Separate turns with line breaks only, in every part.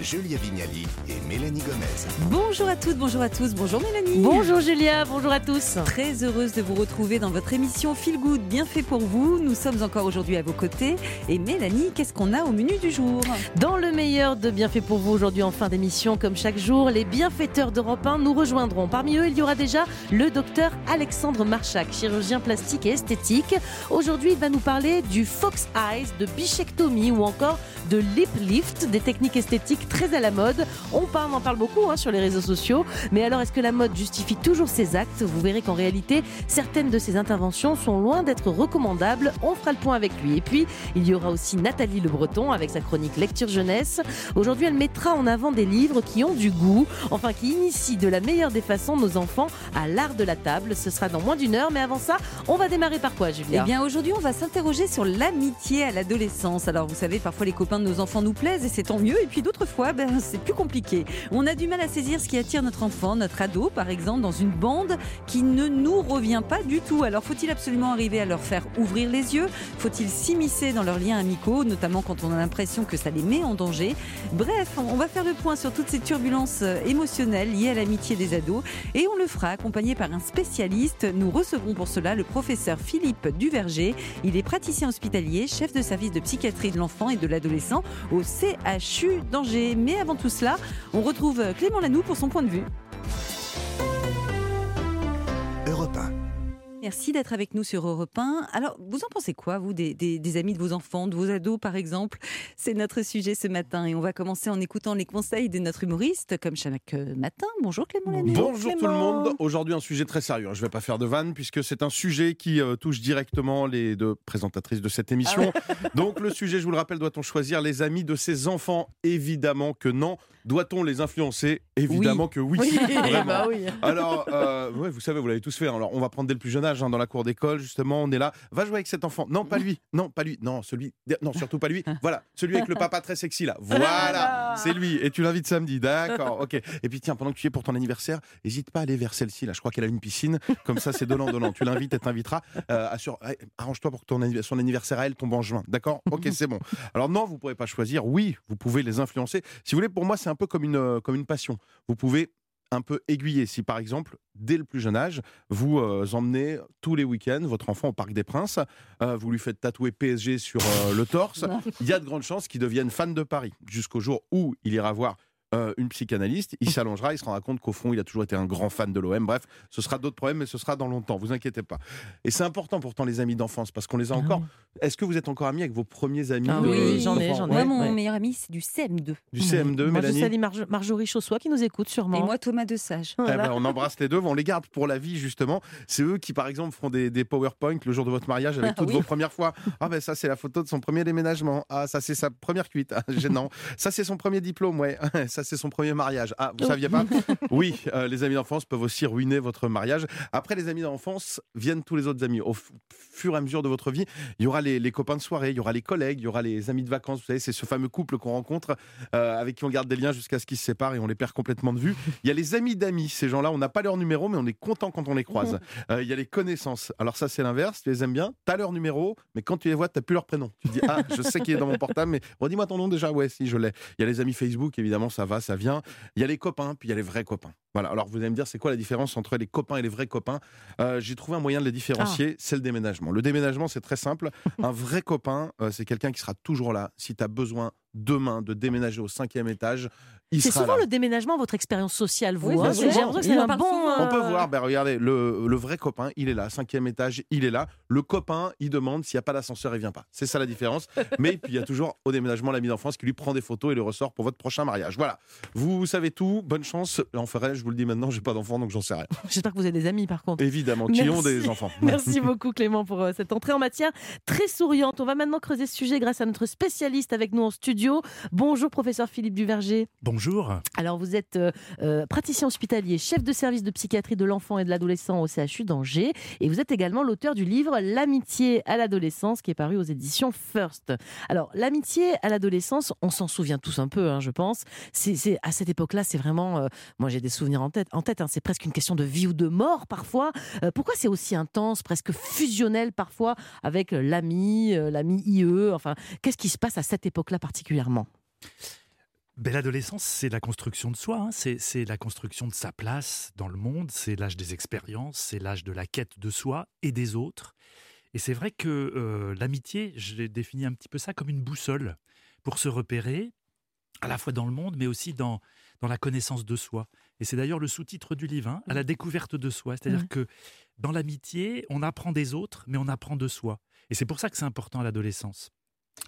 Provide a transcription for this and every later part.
Julia Vignali et Mélanie Gomez.
Bonjour à toutes, bonjour à tous, bonjour Mélanie.
Bonjour Julia, bonjour à tous.
Très heureuse de vous retrouver dans votre émission Feel Good, bien fait pour vous. Nous sommes encore aujourd'hui à vos côtés. Et Mélanie, qu'est-ce qu'on a au menu du jour?
Dans le meilleur de Bienfait pour vous aujourd'hui en fin d'émission, comme chaque jour, les bienfaiteurs d'Europe 1 nous rejoindront. Parmi eux, il y aura déjà le docteur Alexandre Marchak, chirurgien plastique et esthétique. Aujourd'hui, il va nous parler du Fox Eyes, de bichectomie ou encore de lip lift, des techniques esthétiques très à la mode. On parle, on en parle beaucoup hein, sur les réseaux sociaux. Mais alors, est-ce que la mode justifie toujours ses actes? Vous verrez qu'en réalité, certaines de ces interventions sont loin d'être recommandables. On fera le point avec lui. Et puis, il y aura aussi Nathalie Le Breton avec sa chronique Lecture Jeunesse. Aujourd'hui, elle mettra en avant des livres qui ont du goût, enfin qui initient de la meilleure des façons nos enfants à l'art de la table. Ce sera dans moins d'une heure. Mais avant ça, on va démarrer par quoi, Julia?
Eh bien, aujourd'hui, on va s'interroger sur l'amitié à l'adolescence. Alors, vous savez, parfois les copains de nos enfants nous plaisent et c'est tant mieux. Et puis d'autres fois, ben, c'est plus compliqué. On a du mal à saisir ce qui attire notre enfant, notre ado, par exemple, dans une bande qui ne nous revient pas du tout. Alors, faut-il absolument arriver à leur faire ouvrir les yeux? Faut-il s'immiscer dans leurs liens amicaux, notamment quand on a l'impression que ça les met en danger? Bref, on va faire le point sur toutes ces turbulences euh, émotionnelles liées à l'amitié des ados et on le fera accompagné par un spécialiste. Nous recevrons pour cela le professeur Philippe Duverger. Il est praticien hospitalier, chef de service de psychiatrie de l'enfant et de l'adolescent au CHU d'Angers. Mais avant tout cela, on retrouve Clément Lanoux pour son point de vue. Merci d'être avec nous sur Europe 1. Alors, vous en pensez quoi, vous, des, des- des amis de vos enfants, de vos ados, par exemple? C'est notre sujet ce matin et on va commencer en écoutant les conseils de notre humoriste, comme chaque euh, matin. Bonjour Clément.
Bonjour tout le monde. Aujourd'hui, un sujet très sérieux. Je ne vais pas faire de vanne puisque c'est un sujet qui euh, touche directement les deux présentatrices de cette émission. Donc, le sujet, je vous le rappelle, doit-on choisir les amis de ses enfants? Évidemment que non. Doit-on les influencer? Évidemment que oui. Vraiment.
bah oui.
Alors, euh, ouais, vous savez, vous l'avez tous fait. Alors, on va prendre dès le plus jeune âge hein, dans la cour d'école. Justement, on est là. Va jouer avec cet enfant. Non, pas lui. Non, pas lui. Non, celui. Non, surtout pas lui. Voilà, celui avec le papa très sexy là. Voilà, c'est lui. Et tu l'invites samedi. D'accord. Ok. Et puis tiens, pendant que tu y es pour ton anniversaire, n'hésite pas à aller vers celle-ci là. Je crois qu'elle a une piscine. Comme ça, c'est donnant donnant. Tu l'invites, elle t'invitera. Euh, assure- Arrange-toi pour que ton son anniversaire à elle tombe en juin. D'accord? Ok, c'est bon. Alors non, vous pouvez pas choisir. Oui, vous pouvez les influencer. Si vous voulez, pour moi, c'est un peu comme une euh, comme une passion. Vous pouvez un peu aiguiller. Si par exemple, dès le plus jeune âge, vous euh, emmenez tous les week-ends votre enfant au Parc des Princes, euh, vous lui faites tatouer PSG sur euh, le torse, il y a de grandes chances qu'il devienne fan de Paris. Jusqu'au jour où il ira voir euh, une psychanalyste, il s'allongera, il se rendra compte qu'au fond, il a toujours été un grand fan de l'OM. Bref, ce sera d'autres problèmes, mais ce sera dans longtemps, vous inquiétez pas. Et c'est important pourtant, les amis d'enfance, parce qu'on les a encore. Est-ce que vous êtes encore amis avec vos premiers amis
Ah
de-
oui, j'en ai, j'en ai.
Moi, mon
ouais.
meilleur ami, c'est du CM2.
Du CM2,
Moi, je
Mélanie
salue Marjo- Marjorie Chaussois qui nous écoute sûrement.
Et moi, Thomas de Sage.
Eh
Voilà.
ben, on embrasse les deux, on les garde pour la vie justement. C'est eux qui, par exemple, feront des, des PowerPoint le jour de votre mariage avec
Ah
toutes
oui.
vos premières fois. Ah ben ça c'est la photo de son premier déménagement. Ah ça c'est sa première cuite. Ah, gênant. Ça c'est son premier diplôme, ouais. Ça c'est son premier mariage. Ah vous saviez pas Oui, euh, les amis d'enfance peuvent aussi ruiner votre mariage. Après les amis d'enfance viennent tous les autres amis. Au fur et à mesure de votre vie, il y aura les, les copains de soirée, il y aura les collègues, il y aura les amis de vacances. Vous savez, c'est ce fameux couple qu'on rencontre euh, avec qui on garde des liens jusqu'à ce qu'ils se séparent et on les perd complètement de vue. Il y a les amis d'amis. Ces gens-là, on n'a pas leur numéro, mais on est content quand on les croise. Euh, il y a les connaissances. Alors ça, c'est l'inverse. Tu les aimes bien, tu as leur numéro, mais quand tu les vois, tu n'as plus leur prénom. Tu te dis, ah, je sais qu'il est dans mon portable, mais redis-moi ton nom déjà. Ouais, si, je l'ai. Il y a les amis Facebook, évidemment, ça va, ça vient. Il y a les copains, puis il y a les vrais copains. Voilà. Alors vous allez me dire, c'est quoi la différence entre les copains et les vrais copains? Euh, J'ai trouvé un moyen de les différencier, c'est le déménagement. Le déménagement, c'est très simple. Un vrai copain, euh, c'est quelqu'un qui sera toujours là. Si tu as besoin demain de déménager au cinquième étage,
C'est souvent
là.
le déménagement, votre expérience sociale, vous.
Oui,
hein.
c'est
un bon.
souvent.
On peut voir, ben regardez, le, le vrai copain, il est là, cinquième étage, il est là. Le copain, il demande s'il n'y a pas d'ascenseur, il vient pas. C'est ça la différence. Mais puis il y a toujours au déménagement l'ami d'enfance qui lui prend des photos et le ressort pour votre prochain mariage. Voilà. Vous savez tout, bonne chance. En ferai, je vous le dis maintenant, j'ai pas d'enfant donc j'en sais rien.
J'espère que vous avez des amis, par contre.
Évidemment, qui ont des enfants.
Merci beaucoup Clément pour euh, cette entrée en matière très souriante. On va maintenant creuser ce sujet grâce à notre spécialiste avec nous en studio. Bonjour professeur Philippe Duverger.
bonjour.
Alors vous êtes euh, euh, praticien hospitalier, chef de service de psychiatrie de l'enfant et de l'adolescent au CHU d'Angers et vous êtes également l'auteur du livre L'amitié à l'adolescence qui est paru aux éditions First. Alors l'amitié à l'adolescence, on s'en souvient tous un peu, hein, je pense. C'est à cette époque-là, c'est vraiment, euh, moi j'ai des souvenirs en tête. En tête, hein, c'est presque une question de vie ou de mort parfois. Pourquoi c'est aussi intense, presque fusionnel parfois avec l'ami, l'ami IE Enfin, qu'est-ce qui se passe à cette époque-là particulièrement?
Ben, L'adolescence, c'est la construction de soi, hein. c'est la construction de sa place dans le monde, c'est l'âge des expériences, c'est l'âge de la quête de soi et des autres. Et c'est vrai que euh, l'amitié, je défini un petit peu ça comme une boussole pour se repérer, à la fois dans le monde, mais aussi dans, dans la connaissance de soi. Et c'est d'ailleurs le sous-titre du livre, hein, à la découverte de soi. C'est-à-dire
Ouais.
que dans l'amitié, on apprend des autres, mais on apprend de soi. Et c'est pour ça que c'est important à l'adolescence.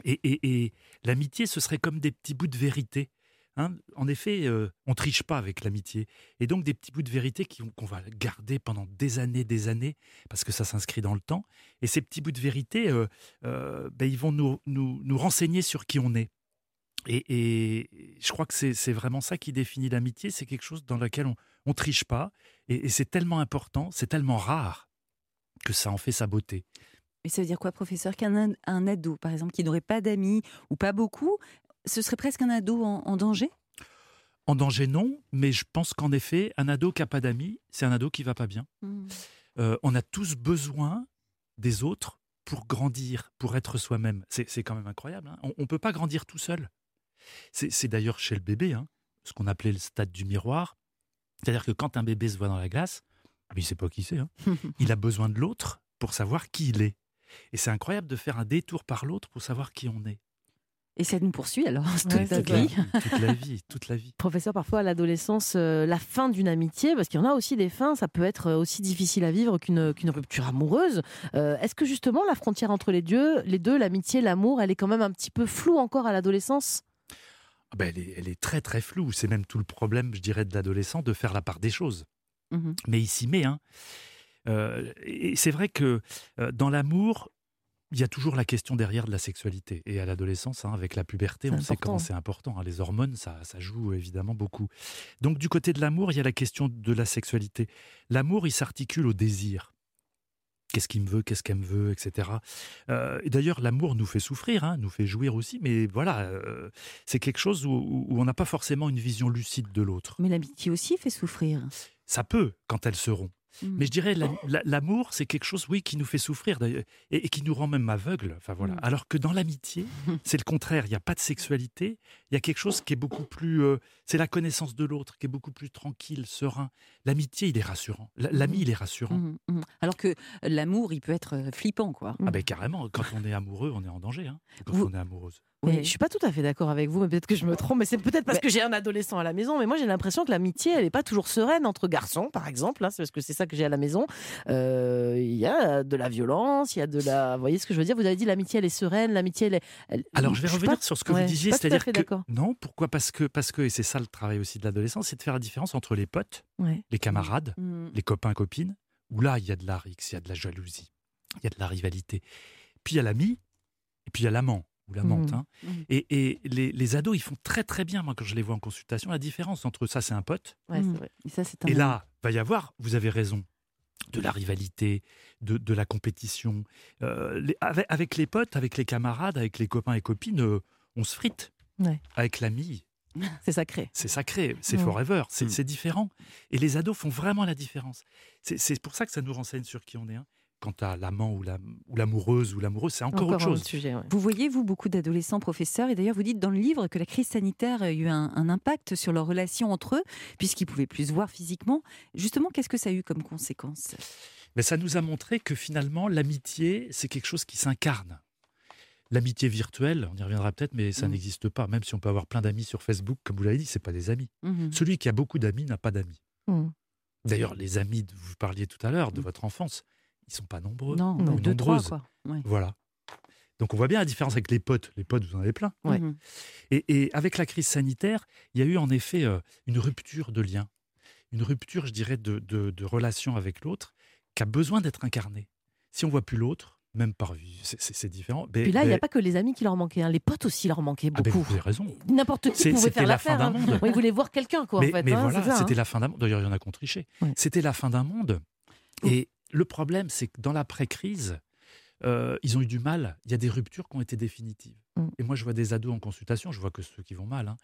Et, et- et l'amitié, ce serait comme des petits bouts de vérité. Hein. En effet, euh, on triche pas avec l'amitié. Et donc des petits bouts de vérité qu'on va garder pendant des années, des années, parce que ça s'inscrit dans le temps. Et ces petits bouts de vérité, euh, euh, ben, ils vont nous, nous, nous renseigner sur qui on est. Et, et je crois que c'est vraiment ça qui définit l'amitié. C'est quelque chose dans lequel on ne triche pas. Et, c'est tellement important, c'est tellement rare que ça en fait sa beauté.
Mais ça veut dire quoi, professeur? Qu'un un ado, par exemple, qui n'aurait pas d'amis ou pas beaucoup, ce serait presque un ado en, en danger?
En danger, non, mais je pense qu'en effet, un ado qui n'a pas d'amis, c'est un ado qui va pas bien. Euh, on a tous besoin des autres pour grandir, pour être soi-même. C'est quand même incroyable. hein. On ne peut pas grandir tout seul. C'est d'ailleurs chez le bébé, hein, ce qu'on appelait le stade du miroir. C'est-à-dire que quand un bébé se voit dans la glace, mais il ne sait pas qui c'est. hein. il a besoin de l'autre pour savoir qui il est. Et c'est incroyable de faire un détour par l'autre pour savoir qui on est.
Et ça nous poursuit alors toute
Ouais, clair.
vie.
Toute la vie, toute la vie.
Professeur, parfois à l'adolescence, euh, la fin d'une amitié, parce qu'il y en a aussi des fins, ça peut être aussi difficile à vivre qu'une qu'une rupture amoureuse. Euh, Est-ce que justement la frontière entre les deux, les deux, l'amitié, l'amour, elle est quand même un petit peu floue encore à l'adolescence?
Ah ben, elle, est, elle est très très floue. C'est même tout le problème, je dirais, de l'adolescent de faire la part des choses.
Mhm.
mais il s'y met. Hein. Euh, et c'est vrai que euh, dans l'amour, il y a toujours la question derrière de la sexualité. Et à l'adolescence, hein, avec la puberté, on sait comment c'est important. hein. Les hormones, ça, ça joue évidemment beaucoup. Donc du côté de l'amour, il y a la question de la sexualité. L'amour, il s'articule au désir. Qu'est-ce qu'il me veut, qu'est-ce qu'elle me veut, etc. Euh, et d'ailleurs, l'amour nous fait souffrir, hein, nous fait jouir aussi, mais voilà, euh, c'est quelque chose où, on n'a pas forcément une vision lucide de l'autre.
Mais l'amitié aussi fait souffrir.
Ça peut quand elles seront.
Mhm.
Mais je dirais, la- l'amour, c'est quelque chose, oui, qui nous fait souffrir d'ailleurs, et, et qui nous rend même aveugle. Enfin voilà.
Mm.
Alors que dans l'amitié, c'est le contraire. Il n'y a pas de sexualité. Il y a quelque chose qui est beaucoup plus. euh, c'est la connaissance de l'autre, qui est beaucoup plus tranquille, serein. L'amitié, il est rassurant. L'ami, il est rassurant.
Alors que l'amour, il peut être euh, flippant, quoi.
Ah ben carrément. Quand on est amoureux, on est en danger. hein, quand
Vous-
on est amoureuse.
Ouais.
Je suis pas tout à fait d'accord avec vous, mais peut-être que je me trompe. Mais c'est peut-être parce
Mais-
que j'ai un adolescent à la maison. Mais moi, j'ai l'impression que l'amitié, elle n'est pas toujours sereine entre garçons, par exemple. hein, c'est parce que c'est ça que j'ai à la maison. Euh, Il y a de la violence, il y a de la. Vous voyez ce que je veux dire? Vous avez dit l'amitié, elle est sereine, l'amitié, elle est. elle-
Alors je vais revenir
pas-
sur ce que
ouais,
vous
je suis
disiez,
pas tout à
c'est-à-dire
fait
que
d'accord.
non, pourquoi? Parce que parce que et c'est ça le travail aussi de l'adolescence, c'est de faire la différence entre les potes,
Ouais.
les camarades,
Mhm.
les copains, copines, où là, il y a de la rixe, il y a de la jalousie, il y a de la rivalité. Puis il y a l'ami, et puis il y a l'amant ou l'amante.
Mhm.
hein.
Mhm.
Et, et les, les ados, ils font très très bien, moi, quand je les vois en consultation, la différence entre ça, c'est un pote,
Ouais, c'est vrai.
Et ça, c'est un
et là, va y avoir, vous avez raison, de la rivalité, de, de la compétition. Euh, les- avec, avec les potes, avec les camarades, avec les copains et copines, euh, on se frite.
Ouais.
Avec l'ami,
C'est sacré.
c'est sacré, c'est forever, c'est c'est différent. Et les ados font vraiment la différence. C'est- C'est pour ça que ça nous renseigne sur qui on est. hein. Quant à l'amant ou la- ou l'amoureuse ou l'amoureuse, c'est encore, autre chose.
autre sujet. ouais.
Vous voyez, vous, beaucoup d'adolescents professeurs, et d'ailleurs vous dites dans le livre que la crise sanitaire a eu un, un impact sur leur relation entre eux, puisqu'ils pouvaient plus se voir physiquement. Justement, qu'est-ce que ça a eu comme conséquence?
Mais ça nous a montré que finalement, l'amitié, c'est quelque chose qui s'incarne. L'amitié virtuelle, on y reviendra peut-être, mais ça
Mm.
n'existe pas. Même si on peut avoir plein d'amis sur Facebook, comme vous l'avez dit, c'est pas des amis.
Mhm.
Celui qui a beaucoup d'amis n'a pas d'amis.
Mhm.
D'ailleurs, les amis, vous parliez tout à l'heure de
Mm.
votre enfance, ils sont pas nombreux.
Non, deux, trois,
nombreuses.
quoi. Ouais.
Voilà. Donc on voit bien la différence avec les potes. Les potes, vous en avez plein.
Ouais.
Mhm.
Et, et avec la crise sanitaire, il y a eu en effet euh, une rupture de lien, une rupture, je dirais, de, de, de relation avec l'autre qui a besoin d'être incarnée. Si on voit plus l'autre, même par vie, c'est- différent. Mais-
Puis là, il n'y a pas que les amis qui leur manquaient, hein. les potes aussi leur manquaient
Ah ben,
beaucoup.
vous avez raison.
N'importe qui pouvait
c'était
faire
la fin
l'affaire.
d'un
hein. Ils voulaient voir quelqu'un, quoi,
mais,
en fait.
mais
hein,
voilà,
ça,
c'était
hein.
la fin d'un monde. D'ailleurs, il y en a qui ont triché.
Ouais.
C'était la fin d'un monde. Et le problème, c'est que dans l'après-crise, euh, ils ont eu du mal. Il y a des ruptures qui ont été définitives.
Mm.
Et moi, je vois des ados en consultation, je vois que ceux qui vont mal, hein,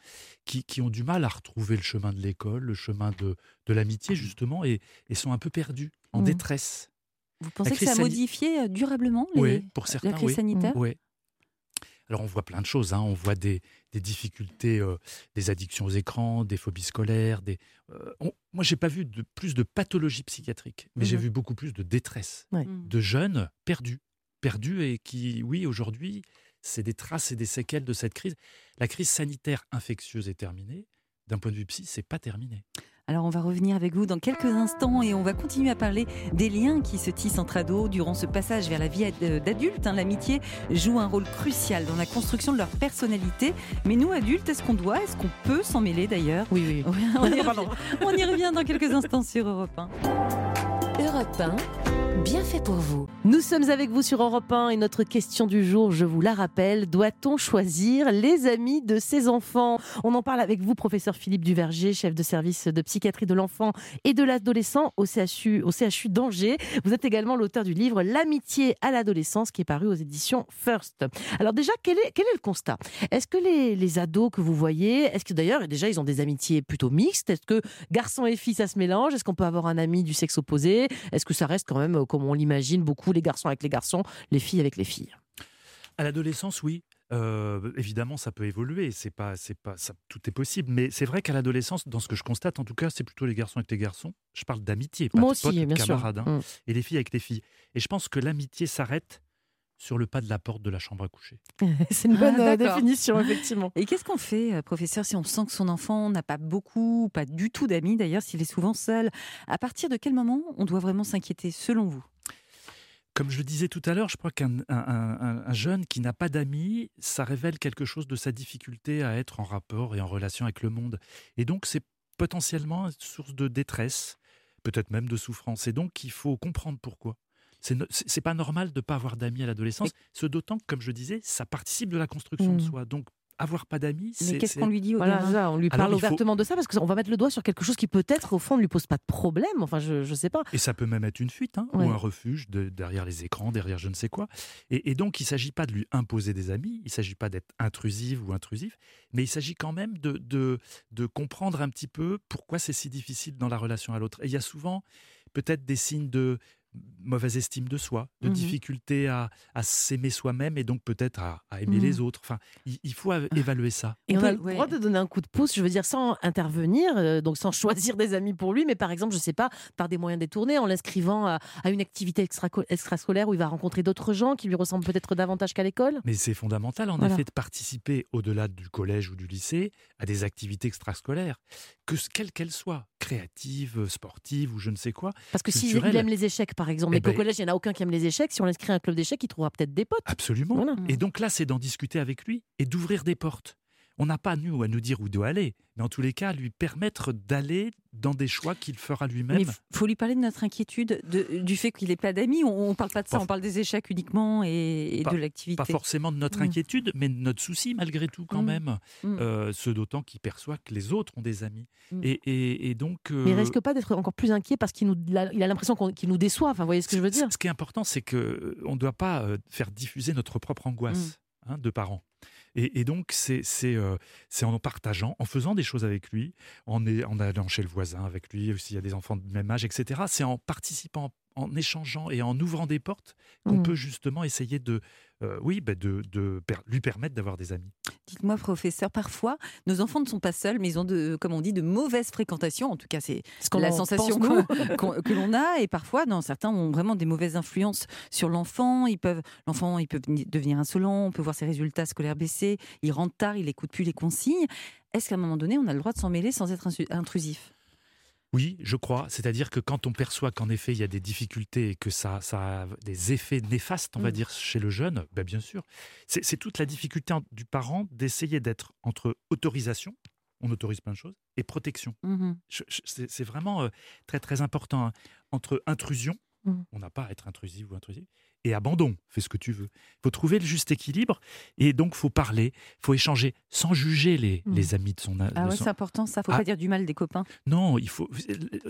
qui, qui ont du mal à retrouver le chemin de l'école, le chemin de, de l'amitié, justement, et, et sont un peu perdus, en
Mm.
détresse.
Vous pensez que ça a modifié euh, durablement les-
Oui, pour
la crise
oui.
sanitaire?
Ouais. Alors on voit plein de choses, hein. on voit des, des difficultés, euh, des addictions aux écrans, des phobies scolaires. Des, euh, on- moi, j'ai pas vu de, plus de pathologies psychiatriques, mais j'ai
Mhm.
vu beaucoup plus de détresse,
Ouais.
Mm.
de jeunes perdus, perdus et qui, oui, aujourd'hui, c'est des traces et des séquelles de cette crise. La crise sanitaire infectieuse est terminée. D'un point de vue psy, c'est pas terminé.
Alors on va revenir avec vous dans quelques instants et on va continuer à parler des liens qui se tissent entre ados durant ce passage vers la vie ad- d'adulte. hein. L'amitié joue un rôle crucial dans la construction de leur personnalité. Mais nous, adultes, est-ce qu'on doit, est-ce qu'on peut s'en mêler d'ailleurs?
Oui, oui.
On, y revient, on y revient dans quelques instants sur Europe 1.
Europe 1, bien fait pour vous.
Nous sommes avec vous sur Europe 1 et notre question du jour, je vous la rappelle, doit-on choisir les amis de ses enfants? On en parle avec vous, professeur Philippe Duverger, chef de service de psychiatrie de l'enfant et de l'adolescent au CHU, au CHU d'Angers. Vous êtes également l'auteur du livre L'amitié à l'adolescence qui est paru aux éditions First. Alors déjà, quel est, le constat? Est-ce que les, les ados que vous voyez, est-ce que d'ailleurs, déjà, ils ont des amitiés plutôt mixtes? Est-ce que garçons et filles, ça se mélange? Est-ce qu'on peut avoir un ami du sexe opposé? Est-ce que ça reste quand même, euh, comme on l'imagine, beaucoup les garçons avec les garçons, les filles avec les filles?
À l'adolescence, oui. Euh, évidemment, ça peut évoluer. C'est pas, c'est pas, ça, tout est possible. Mais c'est vrai qu'à l'adolescence, dans ce que je constate, en tout cas, c'est plutôt les garçons avec les garçons. Je parle d'amitié, pas
Moi
de
aussi,
potes, de
sûr.
camarades, hein.
Mm.
et les filles avec les filles. Et je pense que l'amitié s'arrête sur le pas de la porte de la chambre à coucher.
C'est une
Ah,
bonne euh, définition, effectivement.
Et qu'est-ce qu'on fait, euh, professeur, si on sent que son enfant n'a pas beaucoup, ou pas du tout d'amis d'ailleurs, s'il est souvent seul À partir de quel moment on doit vraiment s'inquiéter, selon vous?
Comme je le disais tout à l'heure, je crois qu'un un- un- un jeune qui n'a pas d'amis, ça révèle quelque chose de sa difficulté à être en rapport et en relation avec le monde. Et donc, c'est potentiellement une source de détresse, peut-être même de souffrance. Et donc, il faut comprendre pourquoi. C'est pas normal de ne pas avoir d'amis à l'adolescence, ce d'autant que, comme je disais, ça participe de la construction de
Mm.
soi. Donc, avoir pas d'amis,
Mais
c'est.
qu'est-ce
c'est-
qu'on lui dit au
Voilà, ça, on lui
Alors,
parle
faut-
ouvertement de ça parce qu'on va mettre le doigt sur quelque chose qui peut-être, au fond, ne lui pose pas de problème. Enfin, je ne sais pas.
Et ça peut même être une fuite, hein,
Ouais.
ou un refuge de- derrière les écrans, derrière je ne sais quoi. Et, et donc, il ne s'agit pas de lui imposer des amis, il ne s'agit pas d'être intrusive ou intrusif, mais il s'agit quand même de, de, de comprendre un petit peu pourquoi c'est si difficile dans la relation à l'autre. Et il y a souvent peut-être des signes de mauvaise estime de soi, de
Mhm.
difficulté à, à s'aimer soi-même et donc peut-être à, à aimer les autres. Enfin, il, il faut av- évaluer ça.
Et
On
a le
ouais.
droit de donner un coup de pouce, je veux dire, sans intervenir, euh, donc sans choisir des amis pour lui, mais par exemple, je sais pas, par des moyens détournés, en l'inscrivant à, à une activité extra- extrascolaire où il va rencontrer d'autres gens qui lui ressemblent peut-être davantage qu'à l'école?
Mais c'est fondamental, en
Voilà.
effet, de participer, au-delà du collège ou du lycée, à des activités extrascolaires, que, ce- quelles qu'elles soient, créatives, sportives ou je ne sais quoi.
Parce que s'il il aime les échecs, par exemple,
Eh
mais qu'au
ben-
collège, il n'y en a aucun qui aime les échecs, si on l'inscrit à un club d'échecs, il trouvera peut-être des potes.
Absolument.
Voilà.
Et donc là, c'est d'en discuter avec lui et d'ouvrir des portes. On n'a pas, nous, à nous dire où il doit aller, mais en tous les cas, lui permettre d'aller dans des choix qu'il fera lui-même.
Il faut lui parler de notre inquiétude, de- du fait qu'il n'ait pas d'amis. On ne parle pas de ça,
Pas-
on parle des échecs uniquement et, et
Pas-
de l'activité.
Pas forcément de notre
Mm.
inquiétude, mais de notre souci malgré tout quand
Mm.
même.
Mm.
Euh, ce d'autant qu'il perçoit que les autres ont des amis.
Mm.
Et, et- et donc...
Mais il
euh,
risque pas d'être encore plus inquiet parce qu'il nous, il a l'impression qu'on- qu'il nous déçoit. Enfin, vous voyez ce que je veux dire?
Ce qui est important, c'est que on ne doit pas euh, faire diffuser notre propre angoisse hein, de parents. Et, donc, c'est euh, en partageant, en faisant des choses avec lui, en, en allant chez le voisin avec lui, s'il y a des enfants de même âge, etc. C'est en participant, en échangeant et en ouvrant des portes qu'on
Mm.
peut justement essayer de, euh, oui, bah, de, de per- lui permettre d'avoir des amis.
Dites-moi, professeur, parfois, nos enfants ne sont pas seuls, mais ils ont, de, comme on dit, de mauvaises fréquentations. En tout cas, c'est
Ce qu'on
la
en
sensation que l'on a. Et parfois, non, certains ont vraiment des mauvaises influences sur l'enfant. Ils peuvent, l'enfant, il peut veni- devenir insolent. On peut voir ses résultats scolaires baisser. Il rentre tard, il n'écoute plus les consignes. Est-ce qu'à un moment donné, on a le droit de s'en mêler sans être intrusif?
Oui, je crois. C'est-à-dire que quand on perçoit qu'en effet il y a des difficultés et que ça, ça a des effets néfastes, on va
Mm.
dire, chez le jeune, ben bien sûr. C'est toute la difficulté du parent d'essayer d'être entre autorisation, on autorise plein de choses, et protection.
Mhm.
C'est c'est vraiment euh, très très important. hein. Entre intrusion,
Mm.
On n'a pas à être intrusif ou intrusif. Et abandon, fais ce que tu veux. Il faut trouver le juste équilibre et donc faut parler, faut échanger sans juger les,
Mm.
les amis de son.
Ah
de
ouais,
son-
c'est important ça. Faut
Ah.
pas dire du mal des copains.
Non, il faut.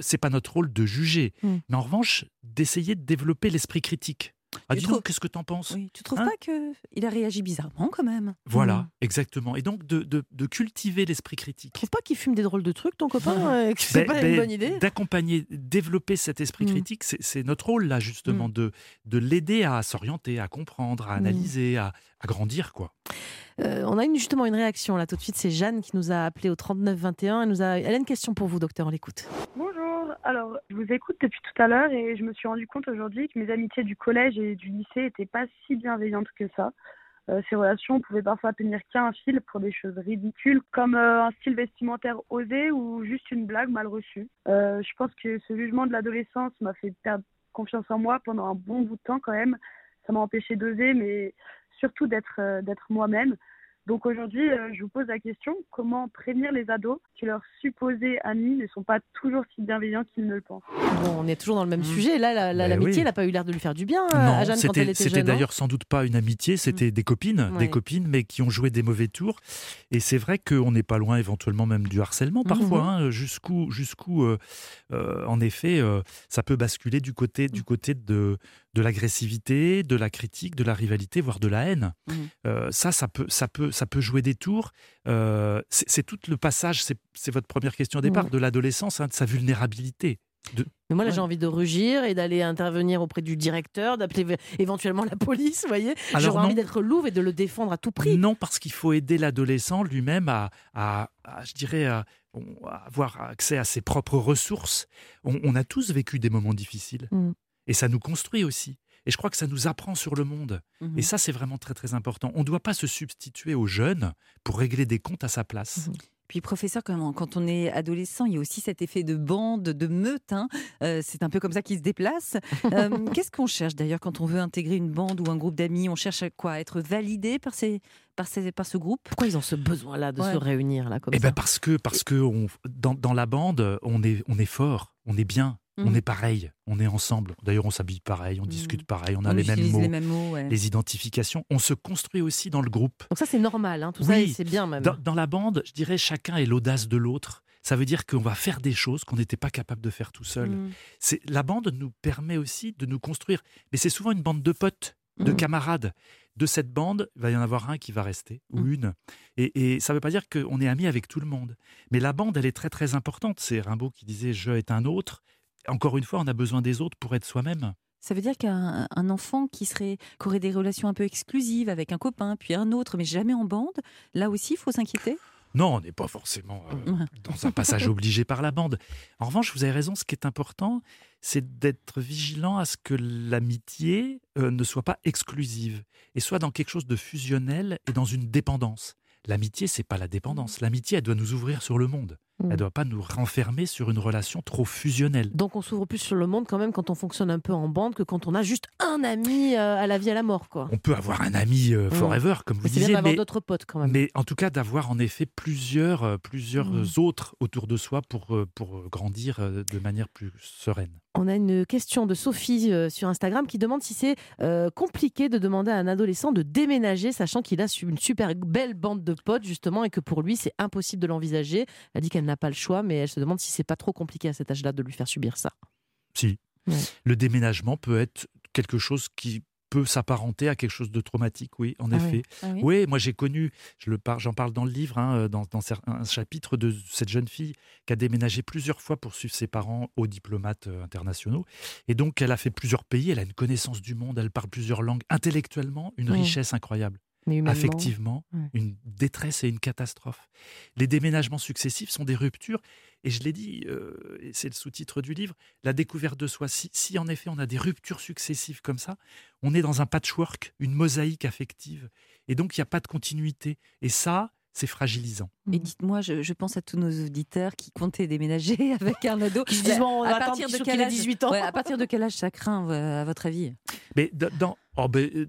C'est pas notre rôle de juger,
Mm.
mais en revanche d'essayer de développer l'esprit critique. Ah,
Tu
dis
trouves-
donc, qu'est-ce que t'en penses
Oui, tu trouves
Hein
pas que il a réagi bizarrement quand même
Voilà,
Mm.
exactement. Et donc de, de- de cultiver l'esprit
Tu
critique.
trouves pas qu'il fume des drôles de trucs, ton copain euh, que C'est
Ben-
pas
ben,
une bonne idée
D'accompagner, développer cet esprit
Mm.
critique, c'est- notre rôle là justement de, de l'aider à s'orienter, à comprendre, à analyser, à, à grandir quoi.
Euh, On a une, justement une réaction là tout de suite. C'est Jeanne qui nous a appelé au 39 21. Elle, nous a... Elle a une question pour vous, docteur. On l'écoute.
Bonjour, alors je vous écoute depuis tout à l'heure et je me suis rendu compte aujourd'hui que mes amitiés du collège et du lycée n'étaient pas si bienveillantes que ça. Euh, ces relations pouvaient parfois tenir qu'à un fil pour des choses ridicules comme euh, un style vestimentaire osé ou juste une blague mal reçue. Euh, je pense que ce jugement de l'adolescence m'a fait perdre confiance en moi pendant un bon bout de temps quand même. Ça m'a empêché d'oser mais surtout d'être moi-même. Donc aujourd'hui, euh, je vous pose la question, comment prévenir les ados que leurs supposés amis ne sont pas toujours si bienveillants qu'ils ne le pensent?
Bon, on est toujours dans le même
Mm.
sujet. Là, la- la-
Ben
l'amitié,
oui.
n'a pas eu l'air de lui faire du bien euh, à
non,
Jeanne quand elle
c'était
était
c'était
jeune. non
d'ailleurs sans doute pas une amitié, c'était des copines,
Ouais.
des copines, mais qui ont joué des mauvais tours. Et c'est vrai qu'on n'est pas loin éventuellement même du harcèlement parfois,
Mhm.
hein, jusqu'où, jusqu'où, euh, euh, en effet, euh, ça peut basculer du côté, du côté de, de l'agressivité, de la critique, de la rivalité, voire de la haine.
Mhm.
Euh, ça, ça peut, ça peut, ça peut jouer des tours. Euh, c'est tout le passage. C'est votre première question au départ
Mhm.
de l'adolescence, hein, de sa vulnérabilité.
Mais moi, là,
Ouais.
j'ai envie de rugir et d'aller intervenir auprès du directeur, d'appeler éventuellement la police, vous voyez. J'aurais envie d'être louve et de le défendre à tout prix.
Non, parce qu'il faut aider l'adolescent lui-même à, à- à, je dirais, à, à avoir accès à ses propres ressources. On, on a tous vécu des moments difficiles.
Mm.
Et ça nous construit aussi. Et je crois que ça nous apprend sur le monde. Et ça, c'est vraiment très, très important. On ne doit pas se substituer aux jeunes pour régler des comptes à sa place.
Mhm.
Puis professeur, quand, on est adolescent, il y a aussi cet effet de bande, de meute. hein. Euh, c'est un peu comme ça qu'il se déplace. Euh, Qu'est-ce qu'on cherche d'ailleurs quand on veut intégrer une bande ou un groupe d'amis? On cherche à quoi? Être validé par, ces, par, ces, par ce groupe?
Pourquoi ils ont ce besoin-là de
Ouais.
se réunir là comme
Eh
ça?
ben parce que, parce que on- dans, dans la bande, on est, on est fort, on est bien, on
Mhm.
est pareil, on est ensemble. D'ailleurs, on s'habille pareil, on
Mhm.
discute pareil, on a
On
les mêmes mots,
les mêmes mots. ouais.
les identifications. On se construit aussi dans le groupe.
Donc ça, c'est normal, hein, tout ça,
Oui.
c'est bien même.
Dans, dans la bande, je dirais chacun est l'audace de l'autre. Ça veut dire qu'on va faire des choses qu'on n'était pas capable de faire tout seul.
Mm.
C'est la bande nous permet aussi de nous construire. Mais c'est souvent une bande de potes, de camarades. De cette bande, il va y en avoir un qui va rester ou une. Et, et ça ne veut pas dire qu'on est amis avec tout le monde. Mais la bande, elle est très très importante. C'est Rimbaud qui disait je est un autre. Encore une fois, on a besoin des autres pour être soi-même.
Ça veut dire qu'un un enfant qui, serait, qui aurait des relations un peu exclusives avec un copain, puis un autre, mais jamais en bande, là aussi, il faut s'inquiéter?
Non, on n'est pas forcément euh, dans un passage obligé par la bande. En revanche, vous avez raison, ce qui est important, c'est d'être vigilant à ce que l'amitié euh, ne soit pas exclusive et soit dans quelque chose de fusionnel et dans une dépendance. L'amitié, c'est pas la dépendance. L'amitié, elle doit nous ouvrir sur le monde.
Mm.
Elle ne doit pas nous renfermer sur une relation trop fusionnelle.
Donc on s'ouvre plus sur le monde quand même quand on fonctionne un peu en bande que quand on a juste un ami euh, à la vie à la mort, quoi.
On peut avoir un ami euh, forever, comme vous
Mais c'est bien
disiez,
d'avoir
mais,
d'autres potes quand même.
mais en tout cas d'avoir en effet plusieurs, euh, plusieurs
Mm.
autres autour de soi pour, pour grandir de manière plus sereine.
On a une question de Sophie sur Instagram qui demande si c'est compliqué de demander à un adolescent de déménager, sachant qu'il a une super belle bande de potes justement et que pour lui c'est impossible de l'envisager. Elle dit qu'elle n'a pas le choix, mais elle se demande si c'est pas trop compliqué à cet âge-là de lui faire subir ça.
Si.
Ouais.
Le déménagement peut être quelque chose qui peut s'apparenter à quelque chose de traumatique, oui, en
Ah
effet.
oui.
Ah oui
Oui, moi j'ai connu, je le par- j'en parle dans le livre, hein, dans, dans un chapitre de cette jeune fille qui a déménagé plusieurs fois pour suivre ses parents aux diplomates euh, internationaux. Et donc elle a fait plusieurs pays, elle a une connaissance du monde, elle parle plusieurs langues, intellectuellement, une richesse incroyable. Affectivement,
ouais.
une détresse et une catastrophe. Les déménagements successifs sont des ruptures, et je l'ai dit, euh, et c'est le sous-titre du livre, la découverte de soi. Si, si en effet on a des ruptures successives comme ça, on est dans un patchwork, une mosaïque affective, et donc il n'y a pas de continuité. Et ça, c'est fragilisant.
Et dites-moi, je, je pense à tous nos auditeurs qui comptaient déménager avec un ado.
Qui se disent, bon, on va
à partir de quel âge
18 ans.
Ouais, À partir de quel âge ça craint, à votre avis?
Mais dans, oh, ben, euh,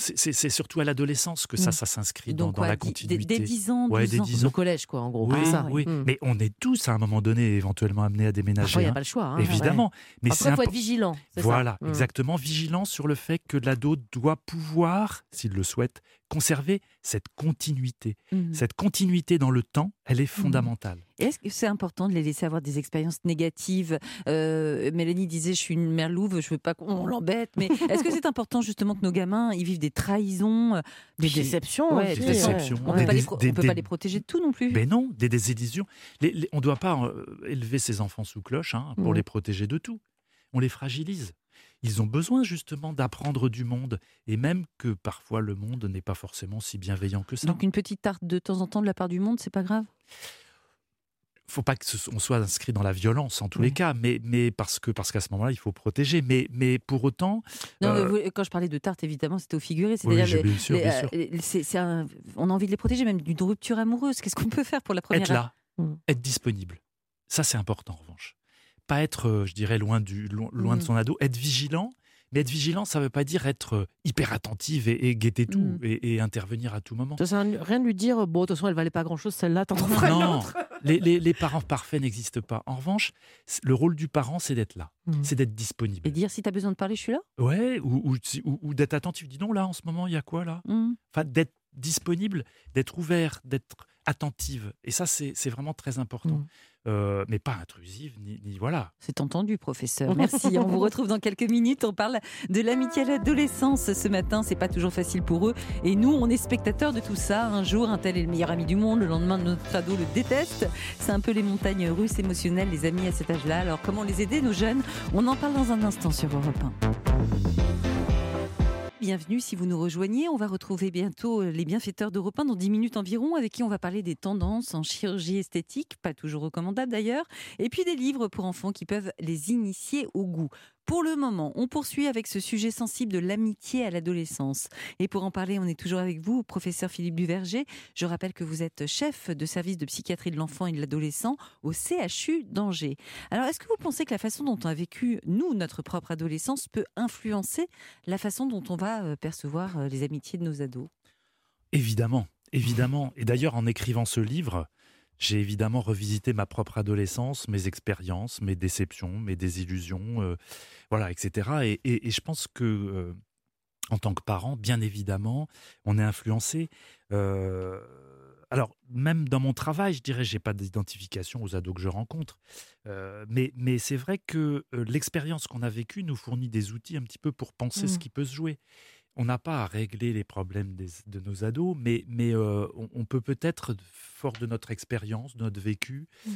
c'est- surtout à l'adolescence que ça,
Mm.
ça s'inscrit dans, dans la continuité.
Dès 10 ans,
Ouais,
12
dès
ans.
10
Le
ans.
collège, quoi, en gros.
Oui,
Ah, ça,
oui.
Mm.
Mais on est tous à un moment donné éventuellement amenés à déménager.
Il n'y a
hein.
pas le choix. hein.
Évidemment. Mais c'est
Après, il faut être vigilant. ça.
Voilà,
Mm.
exactement, vigilant sur le fait que l'ado doit pouvoir, s'il le souhaite, conserver cette continuité.
Mhm.
Cette continuité dans le temps, elle est fondamentale.
Est-ce que c'est important de les laisser avoir des expériences négatives? Euh, Mélanie disait, je suis une mère louve, je veux pas qu'on l'embête, mais est-ce que c'est important justement que nos gamins ils vivent des trahisons euh,
Des
puis-
déceptions.
Ouais, On
des
peut pas les
dés-
pro-
des-
on peut
des-
pas les protéger de tout non plus.
Mais non, des désillusions. Les- les- on ne doit pas euh, élever ses enfants sous cloche hein, pour
Mhm.
les protéger de tout. On les fragilise. Ils ont besoin justement d'apprendre du monde, et même que parfois le monde n'est pas forcément si bienveillant que ça.
Donc une petite tarte de temps en temps de la part du monde, c'est pas grave?
Faut pas que ce- on soit inscrit dans la violence en tous les cas, mais, mais parce que parce qu'à ce moment-là, il faut protéger. Mais, mais pour autant,
Non,
Euh,
mais vous- quand je parlais de tarte, évidemment, c'était au figuré. C'est-à-dire euh, on a envie de les protéger, même d'une rupture amoureuse. Qu'est-ce qu'on peut faire pour la première
être là,
Mm.
être disponible. Ça, c'est important en revanche. Pas être, euh, je dirais, loin, du, lo- loin de
Mm.
son ado. Être vigilant. Mais être vigilant, ça ne veut pas dire être euh, hyper attentive et, et guetter tout
Mm.
et, et intervenir à tout moment.
Ça sert à rien de lui dire, bon, de toute façon, elle valait pas grand-chose, celle-là, t'en une
Non, les, les- les parents parfaits n'existent pas. En revanche, le rôle du parent, c'est d'être là,
Mm.
c'est d'être disponible.
Et dire si tu as besoin de parler, je suis là.
Ouais, ou, ou, si- ou- ou d'être attentif. Dis non, là, en ce moment, il y a quoi là? Enfin, d'être disponible, d'être ouvert, d'être attentive. Et ça, c'est c'est vraiment très important.
Mm.
Euh, mais pas intrusive, ni, ni- voilà.
C'est entendu, professeur. Merci. on vous retrouve dans quelques minutes. On parle de l'amitié à l'adolescence ce matin. C'est pas toujours facile pour eux. Et nous, on est spectateurs de tout ça. Un jour, un tel est le meilleur ami du monde. Le lendemain, notre ado le déteste. C'est un peu les montagnes russes émotionnelles, les amis à cet âge-là. Alors, comment les aider, nos jeunes? On en parle dans un instant sur Europe 1. Bienvenue si vous nous rejoignez. On va retrouver bientôt euh, les bienfaiteurs d'Europe 1 dans 10 minutes environ, avec qui on va parler des tendances en chirurgie esthétique, pas toujours recommandables d'ailleurs, et puis des livres pour enfants qui peuvent les initier au goût. Pour le moment, on poursuit avec ce sujet sensible de l'amitié à l'adolescence. Et pour en parler, on est toujours avec vous, professeur Philippe Duverger. Je rappelle que vous êtes chef de service de psychiatrie de l'enfant et de l'adolescent au CHU d'Angers. Alors, est-ce que vous pensez que la façon dont on a vécu, nous, notre propre adolescence, peut influencer la façon dont on va euh, percevoir euh, les amitiés de nos ados?
Évidemment, évidemment. Et d'ailleurs, en écrivant ce livre, j'ai évidemment revisité ma propre adolescence, mes expériences, mes déceptions, mes désillusions, euh, voilà, etc. Et, et- et je pense que, euh, en tant que parent, bien évidemment, on est influencé. euh, alors, même dans mon travail, je dirais, j'ai pas d'identification aux ados que je rencontre, Euh, mais, mais c'est vrai que euh, l'expérience qu'on a vécue nous fournit des outils un petit peu pour penser ce
Mm.
qui peut se jouer. On n'a pas à régler les problèmes des- de nos ados, mais, mais euh, on, on peut peut-être, fort de notre expérience, de notre vécu,
Mm.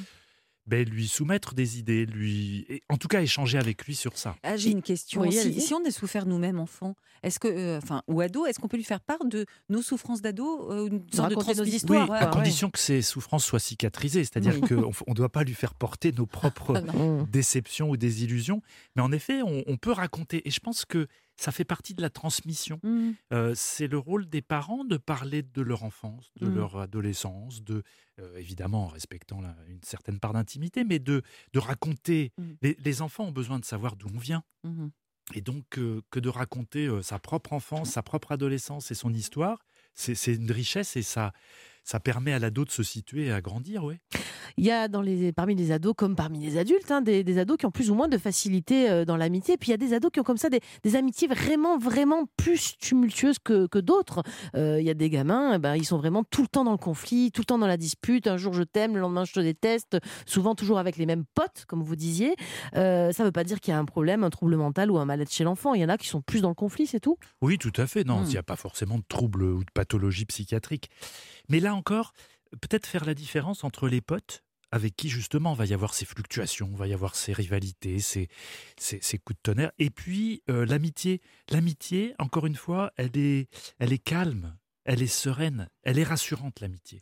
ben, lui soumettre des idées, lui, et en tout cas échanger avec lui sur ça.
Ah, j'ai une question.
Oui,
si, on a souffert nous-mêmes enfants, est-ce que, euh, enfin, ou ado, est-ce qu'on peut lui faire part de nos souffrances d'ado, euh, une sorte de
nos histoires,
oui, à
ouais.
condition que ces souffrances soient cicatrisées, c'est-à-dire
Oui.
qu'on ne doit pas lui faire porter nos propres
Ah.
Mm.
déceptions ou désillusions. Mais en effet, on, on peut raconter. Et je pense que ça fait partie de la transmission.
Mm.
Euh, c'est le rôle des parents de parler de leur enfance, de
Mm.
leur adolescence, de euh, évidemment en respectant la- une certaine part d'intimité, mais de, de raconter.
Mm.
Les, les enfants ont besoin de savoir d'où on vient. Et donc, euh, que de raconter sa propre enfance, sa propre adolescence et son histoire, c'est c'est une richesse et ça, ça permet à l'ado de se situer et à grandir, oui.
Il y a dans les, parmi les ados, comme parmi les adultes, hein, des, des ados qui ont plus ou moins de facilité euh, dans l'amitié. Puis il y a des ados qui ont comme ça des, des amitiés vraiment, vraiment plus tumultueuses que, que d'autres. Euh, Il y a des gamins, eh ben, ils sont vraiment tout le temps dans le conflit, tout le temps dans la dispute. Un jour je t'aime, le lendemain je te déteste. Souvent toujours avec les mêmes potes, comme vous disiez. Euh, ça ne veut pas dire qu'il y a un problème, un trouble mental ou un mal-être chez l'enfant. Il y en a qui sont plus dans le conflit, c'est tout.
Oui, tout à fait. Non,
Mm.
il n'y a pas forcément de troubles ou de pathologie psychiatrique. Mais là encore, peut-être faire la différence entre les potes avec qui justement va y avoir ces fluctuations, va y avoir ces rivalités, ces, coups de tonnerre, et puis euh, l'amitié. L'amitié, encore une fois, elle est, elle est calme, elle est sereine, elle est rassurante, l'amitié.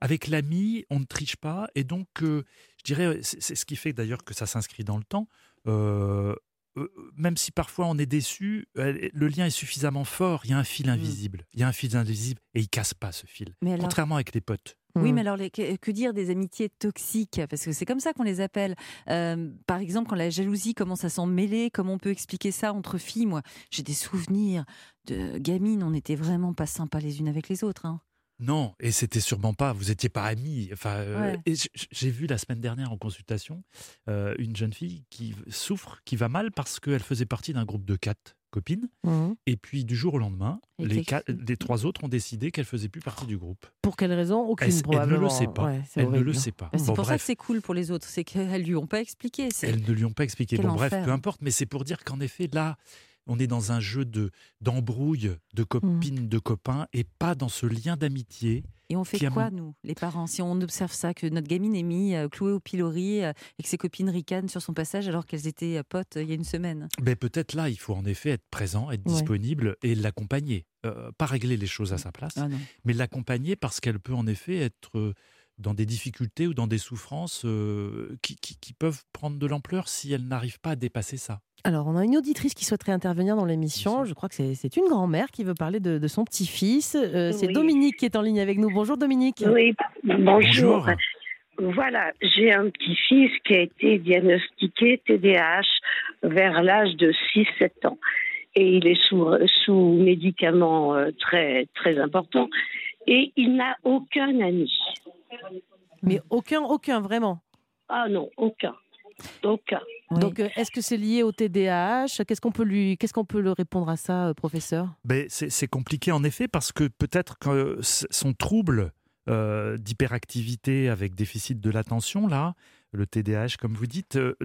Avec l'ami, on ne triche pas, et donc, euh, je dirais, c'est ce qui fait d'ailleurs que ça s'inscrit dans le temps. Euh, même si parfois on est déçu, euh, le lien est suffisamment fort. Il y a un fil invisible. Il y a un fil invisible et il casse pas ce fil.
Mais alors,
Contrairement avec les potes.
Oui,
Mm.
mais alors les- que dire des amitiés toxiques? Parce que c'est comme ça qu'on les appelle. Euh, par exemple, quand la jalousie commence à s'en mêler, comment on peut expliquer ça entre filles? Moi, j'ai des souvenirs de gamines, on n'était vraiment pas sympas les unes avec les autres. hein.
Non, et c'était sûrement pas, vous étiez pas amis. Enfin, euh,
Ouais.
j'ai vu la semaine dernière en consultation euh, une jeune fille qui souffre, qui va mal parce qu'elle faisait partie d'un groupe de quatre copines.
Mhm.
Et puis du jour au lendemain, les, quatre- trois autres ont décidé qu'elle faisait plus partie du groupe.
Pour quelle raison? Aucune,
Elle, elle ne le sait pas.
Ouais,
elle ne le sait pas.
Bah, c'est
Bon,
pour ça que c'est cool pour les autres, c'est qu'elles lui ont pas expliqué.
Elles ne lui ont pas expliqué.
Quel
Bon, bref, peu importe, mais c'est pour dire qu'en effet, là, on est dans un jeu de d'embrouille de
Mm.
copines, de copains, et pas dans ce lien d'amitié.
Et on fait
qui,
quoi, nous, les parents, si on observe ça, que notre gamine est mise euh, clouée au pilori euh, et que ses copines ricanent sur son passage alors qu'elles étaient euh, potes il y a une semaine?
Ben, peut-être là, il faut en effet être présent, être
Ouais.
disponible et l'accompagner. Pas régler les choses à sa place,
Ah
mais l'accompagner parce qu'elle peut en effet être dans des difficultés ou dans des souffrances euh, qui, qui- qui peuvent prendre de l'ampleur si elle n'arrive pas à dépasser ça.
Alors, on a une auditrice qui souhaiterait intervenir dans l'émission. Je crois que c'est- une grand-mère qui veut parler de, de son petit-fils. Euh, c'est
Oui.
Dominique qui est en ligne avec nous. Bonjour Dominique.
Oui, bonjour.
Bonjour.
Voilà, j'ai un petit-fils qui a été diagnostiqué TDAH vers l'âge de 6-7 ans. Et il est sous, sous médicaments euh, très, très importants. Et il n'a aucun ami.
Mais aucun, aucun, vraiment.
Ah non, aucun. Aucun.
Oui.
Donc, euh, est-ce que c'est lié au TDAH Qu'est-ce qu'on peut lui, qu'est-ce qu'on peut le répondre à ça, euh, professeur?
Ben, c'est compliqué en effet parce que peut-être que euh, son trouble euh, d'hyperactivité avec déficit de l'attention, là, le TDAH comme vous dites, euh,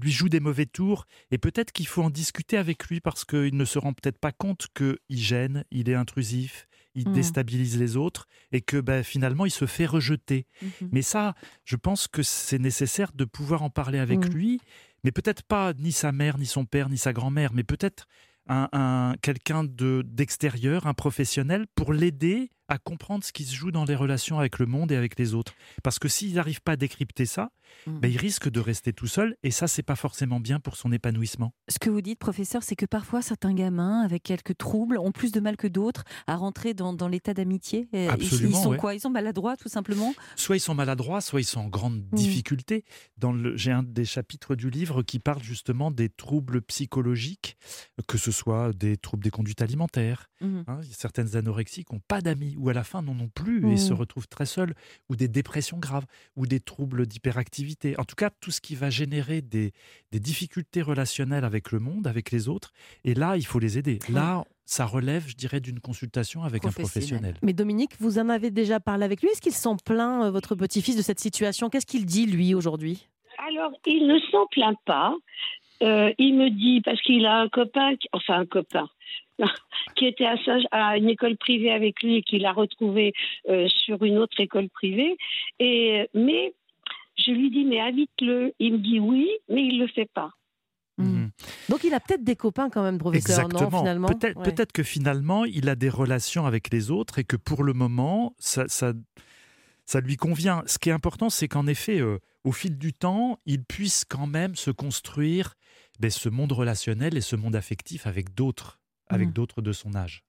lui joue des mauvais tours et peut-être qu'il faut en discuter avec lui parce qu'il ne se rend peut-être pas compte qu'il gêne, il est intrusif, il
Mhm.
déstabilise les autres et que ben, finalement il se fait rejeter.
Mhm.
Mais ça, je pense que c'est nécessaire de pouvoir en parler avec
Mm.
lui, mais peut-être pas ni sa mère, ni son père, ni sa grand-mère, mais peut-être un, un- quelqu'un de d'extérieur, un professionnel, pour l'aider à comprendre ce qui se joue dans les relations avec le monde et avec les autres. Parce que s'il n'arrive pas à décrypter ça,
Mhm.
ben, il risque de rester tout seul, et ça, c'est pas forcément bien pour son épanouissement.
Ce que vous dites, professeur, c'est que parfois certains gamins avec quelques troubles ont plus de mal que d'autres à rentrer dans, dans l'état d'amitié. Euh, ils- ils,
Absolument,
sont
ouais.
quoi? Ils sont maladroits, tout simplement?
Soit ils sont maladroits, soit ils sont en grande difficulté. Dans le, j'ai un des chapitres du livre qui parle justement des troubles psychologiques, que ce soit des troubles des conduites alimentaires,
Mhm.
hein, certaines anorexies qui n'ont pas d'amis ou à la fin n'en ont plus et se retrouvent très seuls, ou des dépressions graves, ou des troubles d'hyperactivité. En tout cas, tout ce qui va générer des, des difficultés relationnelles avec le monde, avec les autres. Et là, il faut les aider. Là, ça relève, je dirais, d'une consultation avec un
Professionnel.
professionnel.
Mais Dominique, vous en avez déjà parlé avec lui. Est-ce qu'il s'en plaint, euh, votre petit-fils, de cette situation? Qu'est-ce qu'il dit, lui, aujourd'hui?
Alors, il ne s'en plaint pas. Euh, il me dit, parce qu'il a un copain, qui- enfin un copain, qui était à, Saint- à une école privée avec lui et qu'il a retrouvé euh, sur une autre école privée. Et, mais je lui dis, mais invite-le. Il me dit oui, mais il ne le fait pas.
Mhm.
Donc, il a peut-être des copains quand même, professeur, non,
Exactement.
finalement?
Peut-être
Ouais.
peut-être que finalement, il a des relations avec les autres et que pour le moment, ça, ça, ça lui convient. Ce qui est important, c'est qu'en effet, euh, au fil du temps, il puisse quand même se construire ben, ce monde relationnel et ce monde affectif avec d'autres, avec
Mhm.
d'autres de son âge.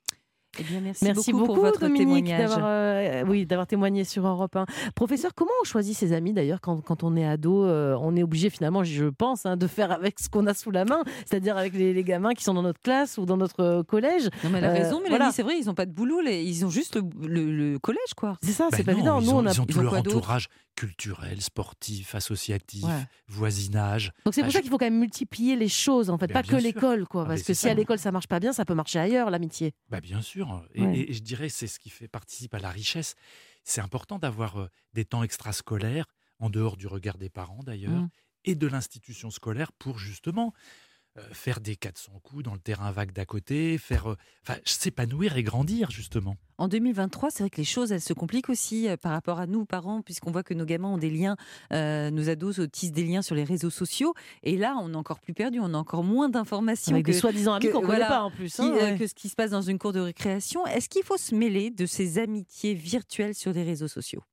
Eh bien, merci,
Merci
beaucoup,
beaucoup,
pour votre
Dominique,
témoignage.
d'avoir euh, oui, d'avoir témoigné sur Europe 1. Professeur, comment on choisit ses amis d'ailleurs quand, quand on est ado euh, On est obligé finalement, je pense, hein, de faire avec ce qu'on a sous la main, c'est-à-dire avec les, les gamins qui sont dans notre classe ou dans notre euh, collège.
Non, mais elle a
Euh,
raison, Mélanie,
voilà.
c'est vrai, ils n'ont pas de boulot, les- ils ont juste le, le- le collège, quoi.
C'est ça,
Ben
c'est pas
non,
évident.
Ils
Nous, on a...
ils ont
ils
tout
ont
leur entourage culturel, sportif, associatif,
Ouais.
voisinage.
Donc c'est
Ah,
pour ça qu'il faut quand même multiplier les choses, en fait,
Ben,
pas que l'école, quoi.
Ah,
parce que si à l'école ça marche pas bien, ça peut marcher ailleurs, l'amitié.
Bah bien sûr. Et,
Ouais.
et- et je dirais c'est ce qui fait participe à la richesse. C'est important d'avoir euh, des temps extrascolaires, en dehors du regard des parents d'ailleurs,
Mm.
et de l'institution scolaire pour justement faire des 400 coups dans le terrain vague d'à côté, faire euh, enfin, s'épanouir et grandir justement.
En 2023, c'est vrai que les choses, elles se compliquent aussi euh, par rapport à nous, parents, puisqu'on voit que nos gamins ont des liens, euh, nos ados tissent des liens sur les réseaux sociaux. Et là, on est encore plus perdu, on a encore moins d'informations
Avec
que,
des soi-disant amis qu'on connaît
voilà,
pas en plus. hein,
euh,
ouais.
que ce qui se passe dans une cour de récréation. Est-ce qu'il faut se mêler de ces amitiés virtuelles sur les réseaux sociaux?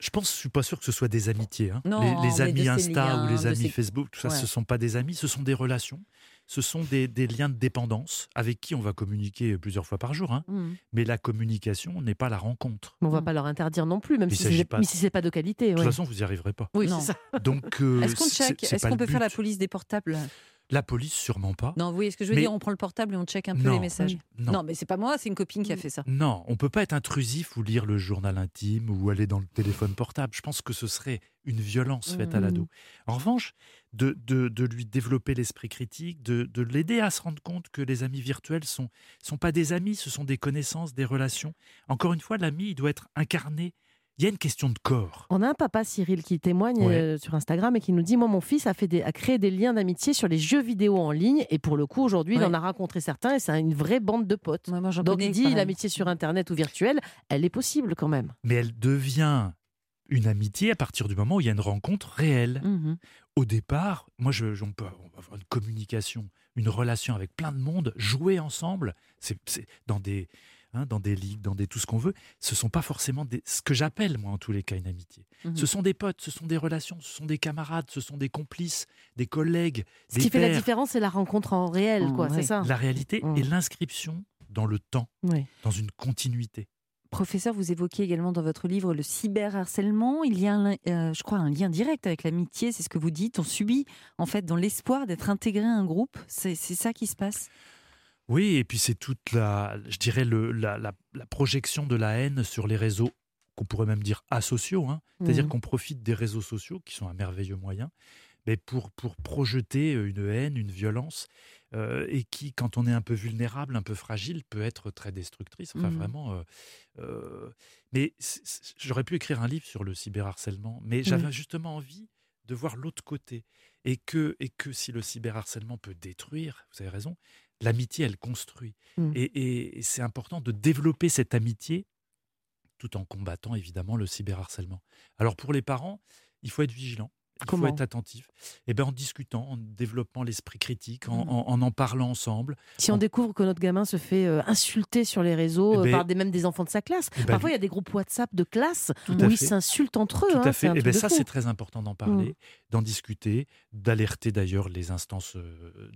Je pense, je suis pas sûr que ce soit des amitiés. hein.
Non,
les, amis Insta
liens,
ou les amis
ces-
Facebook, tout ça,
Ouais.
ce sont pas des amis, ce sont des relations. Ce sont des, des liens de dépendance avec qui on va communiquer plusieurs fois par jour. hein.
Mhm.
Mais la communication n'est pas la rencontre.
On va
Mm.
pas leur interdire non plus, même
Il
si c'est
pas-
si pas de qualité.
De toute façon, vous n'y arriverez pas.
Oui,
Non.
c'est ça.
Donc, euh,
Est-ce qu'on check Est-ce peut faire la police des portables?
La police, sûrement pas.
Non, vous voyez ce que je veux
Mais-
dire On prend le portable et on check un peu
Non.
les messages.
Non.
Non, mais c'est pas moi, c'est une copine qui a fait ça.
Non, on peut pas être intrusif ou lire le journal intime ou aller dans le téléphone portable. Je pense que ce serait une violence faite à
Mhm.
l'ado. En revanche, de, de, de lui développer l'esprit critique, de, de l'aider à se rendre compte que les amis virtuels sont sont pas des amis, ce sont des connaissances, des relations. Encore une fois, l'ami, il doit être incarné. Il y a une question de corps.
On a un papa, Cyril, qui témoigne
Ouais.
euh, sur Instagram et qui nous dit Moi, mon fils a, fait des, a créé des liens d'amitié sur les jeux vidéo en ligne. Et pour le coup, aujourd'hui, il en a rencontré certains et c'est une vraie bande de potes.
Ouais, moi, j'en
Donc, il dit. L'amitié sur Internet ou virtuelle, elle est possible quand même.
Mais elle devient une amitié à partir du moment où il y a une rencontre réelle.
Mhm.
au départ, moi, je, je- on, peut, on peut avoir une communication, une relation avec plein de monde, jouer ensemble, c'est c'est dans des hein, dans des ligues, dans des tout ce qu'on veut. Ce sont pas forcément des, ce que j'appelle moi en tous les cas une amitié.
Mhm.
Ce sont des potes, ce sont des relations, ce sont des camarades, ce sont des complices, des collègues,
Ce
des
qui fait la différence, c'est la rencontre en réel, quoi.
ouais.
C'est ça.
La réalité
Mm.
et l'inscription dans le temps,
Oui.
dans une continuité.
Professeur, vous évoquez également dans votre livre le cyberharcèlement. Il y a, un, euh, je crois, un lien direct avec l'amitié. C'est ce que vous dites. On subit, en fait, dans l'espoir d'être intégré à un groupe. C'est ça qui se passe?
Oui, et puis c'est toute la, je dirais, le, la, la- la projection de la haine sur les réseaux, qu'on pourrait même dire asociaux. hein. C'est-à-dire
Mhm.
qu'on profite des réseaux sociaux, qui sont un merveilleux moyen, mais pour, pour projeter une haine, une violence, euh, et qui, quand on est un peu vulnérable, un peu fragile, peut être très destructrice. Enfin,
Mhm.
vraiment. euh, euh, mais j'aurais pu écrire un livre sur le cyberharcèlement, mais j'avais justement envie de voir l'autre côté. Et que, et que si le cyberharcèlement peut détruire, vous avez raison, l'amitié, elle construit.
Mm.
Et, et- et c'est important de développer cette amitié tout en combattant évidemment le cyberharcèlement. Alors pour les parents, il faut être vigilant. Il
Comment
faut être attentif. Et ben en discutant, en développant l'esprit critique, en,
Mm.
en- en en parlant ensemble.
Si on
On-
découvre que notre gamin se fait euh, insulter sur les réseaux
Eh
euh,
ben-
par des, même des enfants de sa classe,
Eh ben,
parfois il y a des groupes WhatsApp de classe
Tout
où ils s'insultent entre eux.
Tout
hein,
à
c'est
fait.
truc
ben ça, c'est très important d'en parler, d'en discuter, d'alerter d'ailleurs les instances euh,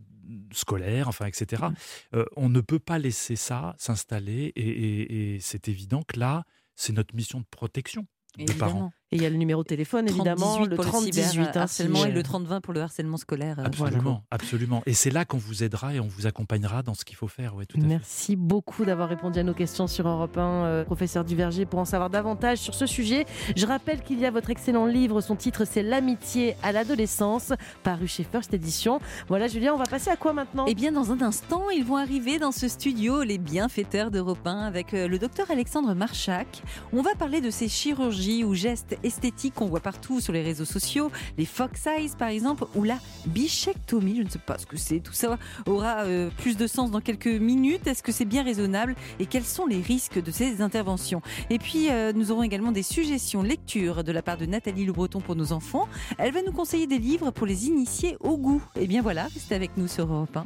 scolaires, enfin, etc.
Mm.
Euh, on ne peut pas laisser ça s'installer, et, et- et c'est évident que là, c'est notre mission de protection de parents.
Et il y a le numéro de téléphone, évidemment,
30-18
le
pour
30-18. hein, si,
cyberharcèlement et
euh,
le 30-20 pour le harcèlement scolaire. euh,
Absolument, absolument. Et c'est là qu'on vous aidera et on vous accompagnera dans ce qu'il faut faire. Ouais, tout à fait.
Merci beaucoup d'avoir répondu à nos questions sur Europe 1, euh, professeur Duverger, pour en savoir davantage sur ce sujet. Je rappelle qu'il y a votre excellent livre, son titre c'est L'amitié à l'adolescence, paru chez First Edition. Voilà Julien, on va passer à quoi maintenant?
Eh bien, dans un instant, ils vont arriver dans ce studio, les bienfaiteurs d'Europe 1, avec le docteur Alexandre Marchak. On va parler de ces chirurgies ou gestes esthétiques qu'on voit partout sur les réseaux sociaux, les fox eyes par exemple, ou la bichectomie. Je ne sais pas ce que c'est. Tout ça aura euh, plus de sens dans quelques minutes. Est-ce que c'est bien raisonnable Et quels sont les risques de ces interventions? Et puis, euh, nous aurons également des suggestions lecture de la part de Nathalie Le Breton pour nos enfants. Elle va nous conseiller des livres pour les initier au goût. Et bien voilà, restez avec nous sur Europe 1.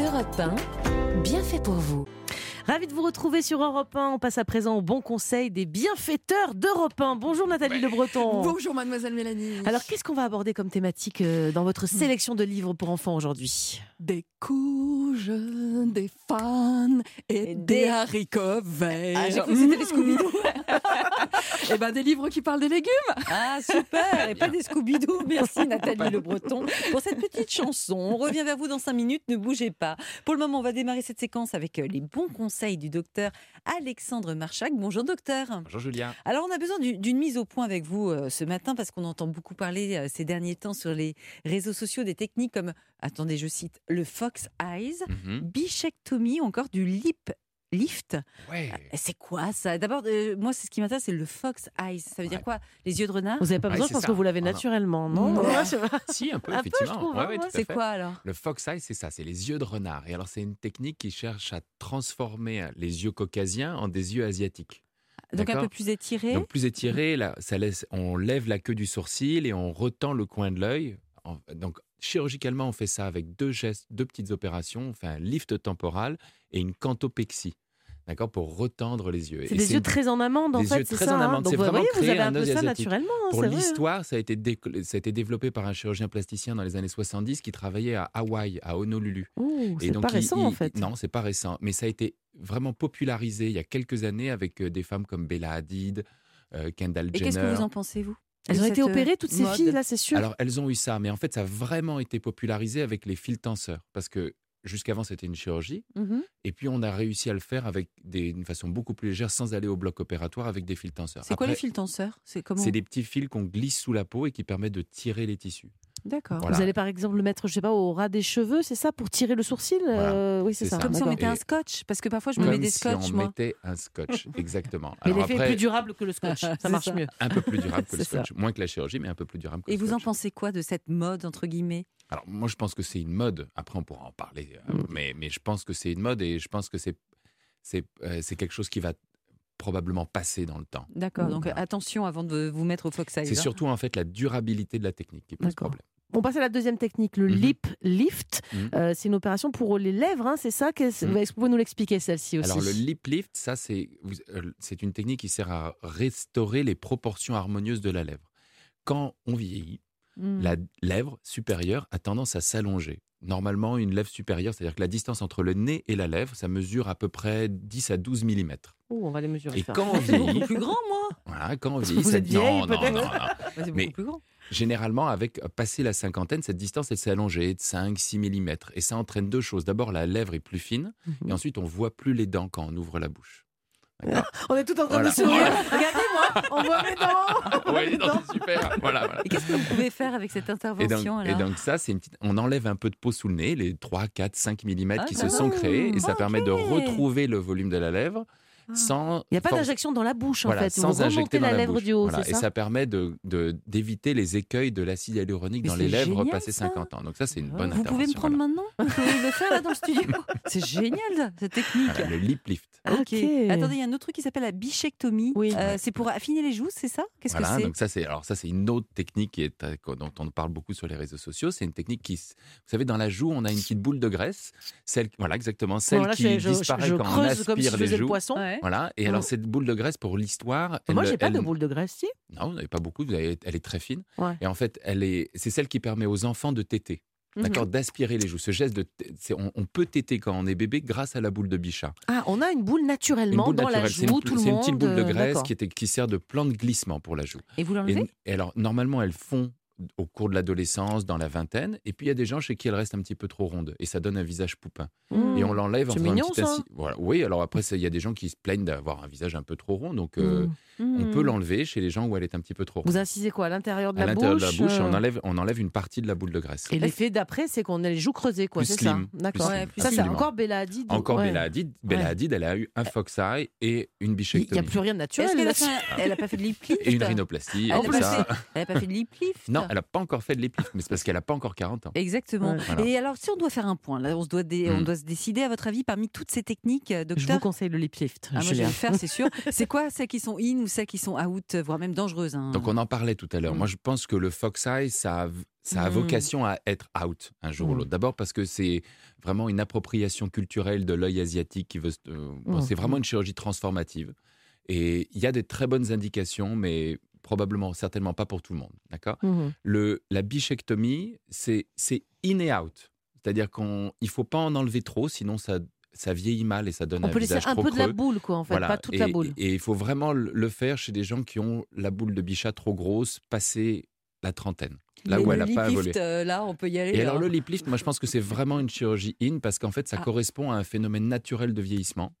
Europe 1, bien fait pour vous.
Ravi de vous retrouver sur Europe 1. On passe à présent au bon conseil des bienfaiteurs d'Europe 1. Bonjour Nathalie Le Breton.
Bonjour mademoiselle Mélanie.
Alors qu'est-ce qu'on va aborder comme thématique euh, dans votre sélection de livres pour enfants aujourd'hui?
Des courges, des fans et,
Et
des,
des-
haricots verts.
Ah, j'ai cru que c'était les Scooby-Doo.
Eh ben des livres qui parlent des légumes.
Ah super Et pas des Scooby-Doo. Merci Nathalie Le Breton pour cette petite chanson. On revient vers vous dans 5 minutes, ne bougez pas. Pour le moment, on va démarrer cette séquence avec euh, les bons conseils du docteur Alexandre Marchak. Bonjour docteur.
Bonjour Julien.
Alors on a besoin du- d'une mise au point avec vous euh, ce matin parce qu'on entend beaucoup parler euh, ces derniers temps sur les réseaux sociaux des techniques comme, attendez je cite, le Fox Eyes,
Mhm.
bichectomie ou encore du lip lift.
Ouais.
C'est quoi ça? D'abord, euh, moi, c'est ce qui m'intéresse, c'est le fox eyes. Ça veut dire
Ouais.
quoi? Les yeux de renard?
Vous n'avez pas
Ouais,
besoin,
c'est
je pense
ça.
que vous l'avez
non.
naturellement, non
Non.
Ouais, pas.
Si, un peu,
Un
effectivement. Ouais,
hein,
ouais,
ouais.
C'est quoi alors?
Le fox eye, c'est ça, c'est les yeux de renard. Et alors, c'est une technique qui cherche à transformer les yeux caucasiens en des yeux asiatiques.
Donc un peu plus étiré?
Donc, plus étiré, là, ça laisse, on lève la queue du sourcil et on retend le coin de l'œil. En- Donc, chirurgicalement, on fait ça avec deux gestes, deux petites opérations. On fait un lift temporal et une cantopexie. d'accord, pour retendre les yeux.
C'est
Et
des yeux très en amande, en
des
fait,
yeux
c'est
très
ça.
en
hein?
amande. C'est
vous
vraiment
voyez, vous avez un
un
peu ça naturellement. hein,
Pour l'histoire, ça, a été déco- ça a été développé par un chirurgien plasticien dans les années 70 qui travaillait à Hawaï, à Honolulu.
Ouh,
Et
c'est pas
il-
récent,
il-
en fait.
Non, c'est pas récent. Mais ça a été vraiment popularisé il y a quelques années avec euh, des femmes comme Bella Hadid, euh, Kendall
Et
Jenner.
qu'est-ce que vous en pensez, vous?
Elles ont été opérées, toutes ces
mode
filles-là, c'est sûr?
Alors, elles ont eu ça, mais en fait, ça a vraiment été popularisé avec les fils tenseurs. Parce que jusqu'avant, c'était une chirurgie.
Mhm.
Et puis, on a réussi à le faire avec des, une façon beaucoup plus légère, sans aller au bloc opératoire avec des fils tenseurs.
C'est quoi les fils tenseurs? C'est comment?
C'est des petits fils qu'on glisse sous la peau et qui permettent de tirer les tissus.
D'accord.
Voilà.
Vous allez par exemple le mettre, je sais pas, au ras des cheveux, c'est ça, pour tirer le sourcil Euh, Oui, c'est ça.
ça.
Comme si on
d'accord.
mettait un scotch, parce que parfois je me mets des
si
scotch,
on
moi.
mettait un scotch, exactement.
Mais l'effet est
après,
plus durable que le scotch, ça marche
ça.
mieux.
un peu plus durable que le
ça.
scotch. Moins que la chirurgie, mais un peu plus durable que
Et
le
vous en pensez quoi de cette mode, entre guillemets?
Alors, moi, je pense que c'est une mode. Après, on pourra en parler. euh,
Mm.
mais, mais je pense que c'est une mode et je pense que c'est c'est euh, quelque chose qui va probablement passer dans le temps.
D'accord, donc
Voilà.
attention avant de vous mettre au fox
C'est surtout en fait la durabilité de la technique qui pose problème.
On passe à la deuxième technique, le
Mhm.
lip lift.
Mhm.
Euh, c'est une opération pour les lèvres, hein, c'est ça
Mhm.
Est-ce que vous pouvez nous l'expliquer celle-ci aussi
Alors le lip lift, ça c'est euh, c'est une technique qui sert à restaurer les proportions harmonieuses de la lèvre. Quand on vieillit,
Hmm.
la lèvre supérieure a tendance à s'allonger. Normalement, une lèvre supérieure, c'est-à-dire que la distance entre le nez et la lèvre, ça mesure à peu près 10 à 12 mm.
Oh, on va les mesurer.
Et
ça.
quand on vieillit,
plus grand, moi
voilà, quand on vieillit,
êtes vieille,
non, non,
peut-être.
non, non.
C'est
Mais-
plus grand.
Généralement, avec euh, passé la cinquantaine, cette distance elle s'est allongée de 5-6 mm. Et ça entraîne deux choses. D'abord, la lèvre est plus fine,
Mhm.
et ensuite, on voit plus les dents quand on ouvre la bouche.
On est tout en train
Voilà.
de sourire. Regardez-moi, on voit mes dents.
Ouais, les dents, c'est super. Voilà, voilà.
Et qu'est-ce que vous pouvez faire avec cette
Et donc,
intervention
et donc ça, c'est une petite... on enlève un peu de peau sous le nez, les 3, 4, 5 mm
Ah,
qui se
d'accord.
sont créés, et ça permet de retrouver le volume de la lèvre. Sans...
Il n'y a pas d'injection dans la bouche,
Voilà,
en fait.
sans
vous
injecter dans
la
la
lèvre
bouche.
du haut,
Voilà, Et
ça,
ça permet de de- d'éviter les écueils de l'acide hyaluronique
Mais
dans les lèvres
génial,
passé
ça.
50 ans. Donc ça, c'est une
Vous
bonne
Vous pouvez me
intervention.
prendre
voilà.
maintenant? Vous pouvez le faire là dans le studio? C'est génial cette technique.
Voilà, le lip lift.
Ok.
Ok.
Attendez, il y a un autre truc qui s'appelle la bichectomie.
Oui.
Euh, c'est pour affiner les joues, c'est ça? Qu'est-ce
Voilà,
que c'est?
donc ça c'est alors ça c'est une autre technique qui est, euh, dont on parle beaucoup sur les réseaux sociaux. C'est une technique qui, vous savez, dans la joue, on a une petite boule de graisse, celle, voilà exactement, celle
Bon, là,
qui
je,
disparaît
je
quand on
creuse comme si
aspire
je
les
faisais le poisson.
Ouais.
Voilà. Et
Mm.
alors cette boule de graisse, pour l'histoire,
Moi, j'ai pas
elle-
de boule de graisse, si.
Non, vous n'avez pas beaucoup. Vous avez, elle est très fine.
Ouais.
Et en fait, elle est, c'est celle qui permet aux enfants de téter.
Mhm.
D'accord, d'aspirer les joues. Ce geste de, c'est- on, on peut téter quand on est bébé grâce à la boule de bichat.
Ah, on a une boule naturellement
boule
dans la
naturelle, c'est
joue, tout le
c'est
monde.
une petite boule de
euh,
graisse
d'accord.
qui, était, qui sert de plan de glissement pour la joue.
Et vous l'enlevez?
Et, et alors, normalement, elles font au cours de l'adolescence, dans la vingtaine. Et puis, il y a des gens chez qui elles restent un petit peu trop rondes. Et ça donne un visage poupin.
Mmh.
Et on l'enlève en faisant
mignon,
un petit. Voilà. Oui, alors après, il y a des gens qui se plaignent d'avoir un visage un peu trop rond. Donc, euh,
Mmh.
on peut l'enlever chez les gens où elle est un petit peu trop ronde.
Vous incisez quoi À l'intérieur de
À
la
l'intérieur
bouche
de la bouche, et on
euh,
enlève, on enlève une partie de la boule de graisse.
Et l'effet d'après, c'est qu'on a les joues creusées, quoi, c'est ça D'accord.
Ouais,
Ça, c'est encore Bella Hadid.
Encore
ouais.
Bella Hadid. Bella
Ouais.
Hadid, elle a eu un fox eye et une
Il n'y
bichectomie.
a plus rien de naturel.
Est-ce qu'elle a,
là-dessus.
fait un- elle a pas fait de lip lift
Et une rhinoplastie.
Elle Elle n'a pas fait de lip lift
Non, elle n'a pas encore fait de lip lift, mais c'est parce qu'elle n'a pas encore 40 ans.
Exactement.
Ouais.
Voilà.
Et alors, si on doit faire un point, là, on, se doit dé- on
Mm.
doit se décider, à votre avis, parmi toutes ces techniques, euh,
Je
docteur
vous conseille le lip lift.
Ah, moi, je vais le faire, c'est sûr. C'est quoi celles qui sont in ou celles qui sont out, voire même dangereuses hein
Donc on en parlait tout à l'heure.
Mm.
Moi, je pense que le fox eye, ça a, ça a
Mm.
vocation à être out un jour ou l'autre. D'abord parce que c'est vraiment une appropriation culturelle de l'œil asiatique qui veut. euh, bon. C'est vraiment une chirurgie transformative. Et il y a des très bonnes indications, mais probablement, certainement pas pour tout le monde. D'accord?
Mhm.
le, la bichectomie, c'est in et out. C'est-à-dire qu'il ne faut pas en enlever trop, sinon ça, ça vieillit mal et ça donne
On
un
peut laisser un
trop
peu de la boule, quoi, en fait,
Voilà.
pas toute
et,
la boule.
Et il faut vraiment le faire chez des gens qui ont la boule de bichat trop grosse, passé la trentaine, là
Mais
où elle
le
n'a pas
lip
évolué.
lift, euh, là, on peut y aller.
Et alors le lip lift, moi je pense que c'est vraiment une chirurgie in parce qu'en fait ça
Ah.
correspond à un phénomène naturel de vieillissement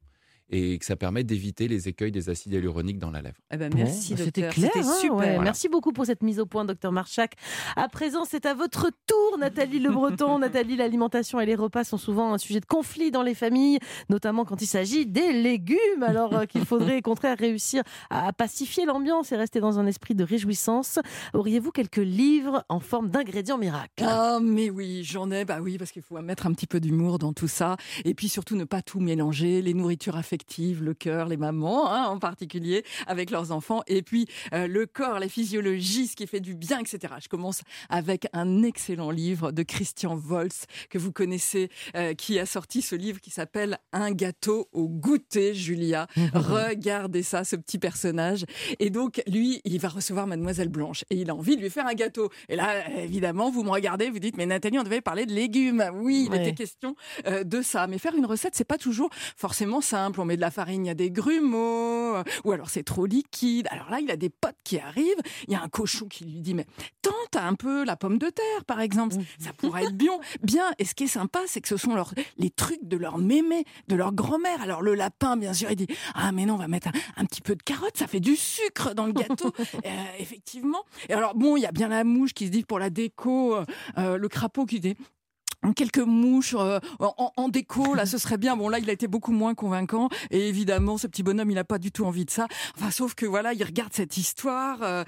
et que ça permet d'éviter les écueils des acides hyaluroniques dans la lèvre.
Eh ben,
Bon,
merci,
bah, C'était clair, hein,
super.
ouais.
Voilà.
Merci beaucoup pour cette mise au point, docteur Marchak. À présent, c'est à votre tour, Nathalie Le Breton. Nathalie, l'alimentation et les repas sont souvent un sujet de conflit dans les familles, notamment quand il s'agit des légumes. Alors euh, qu'il faudrait au contraire réussir à pacifier l'ambiance et rester dans un esprit de réjouissance. Auriez-vous quelques livres en forme d'ingrédients miracles?
Ah, mais oui, j'en ai, bah oui, parce qu'il faut mettre un petit peu d'humour dans tout ça. Et puis surtout, ne pas tout mélanger. Les nourritures affectives affectives, le cœur, les mamans hein, en particulier, avec leurs enfants, et puis euh, le corps, la physiologie, ce qui fait du bien, etc. Je commence avec un excellent livre de Christian Volz, que vous connaissez, euh, qui a sorti ce livre qui s'appelle Un gâteau au goûter, Julia. Regardez ça, ce petit personnage. Et donc, lui, il va recevoir Mademoiselle Blanche, et il a envie de lui faire un gâteau. Et là, évidemment, vous me regardez, vous dites, mais Nathalie, on devait parler de légumes. Oui, il
Ouais.
était question euh, de ça. Mais faire une recette, c'est pas toujours forcément simple. On met de la farine, il y a des grumeaux, euh, ou alors c'est trop liquide. Alors là, il a des potes qui arrivent. Il y a un cochon qui lui dit, mais tente un peu la pomme de terre, par exemple. Ça pourrait être bien. Bien. Et ce qui est sympa, c'est que ce sont leurs, les trucs de leur mémé, de leur grand-mère. Alors le lapin, bien sûr, il dit, ah mais non, on va mettre un, un petit peu de carotte, ça fait du sucre dans le gâteau. Euh, effectivement. Et alors bon, il y a bien la mouche qui se dit pour la déco, euh, le crapaud qui dit quelques mouches euh, en, en déco, là, ce serait bien. Bon, là, il a été beaucoup moins convaincant. Et évidemment, ce petit bonhomme, il n'a pas du tout envie de ça. Enfin, sauf que voilà, il regarde cette histoire. euh,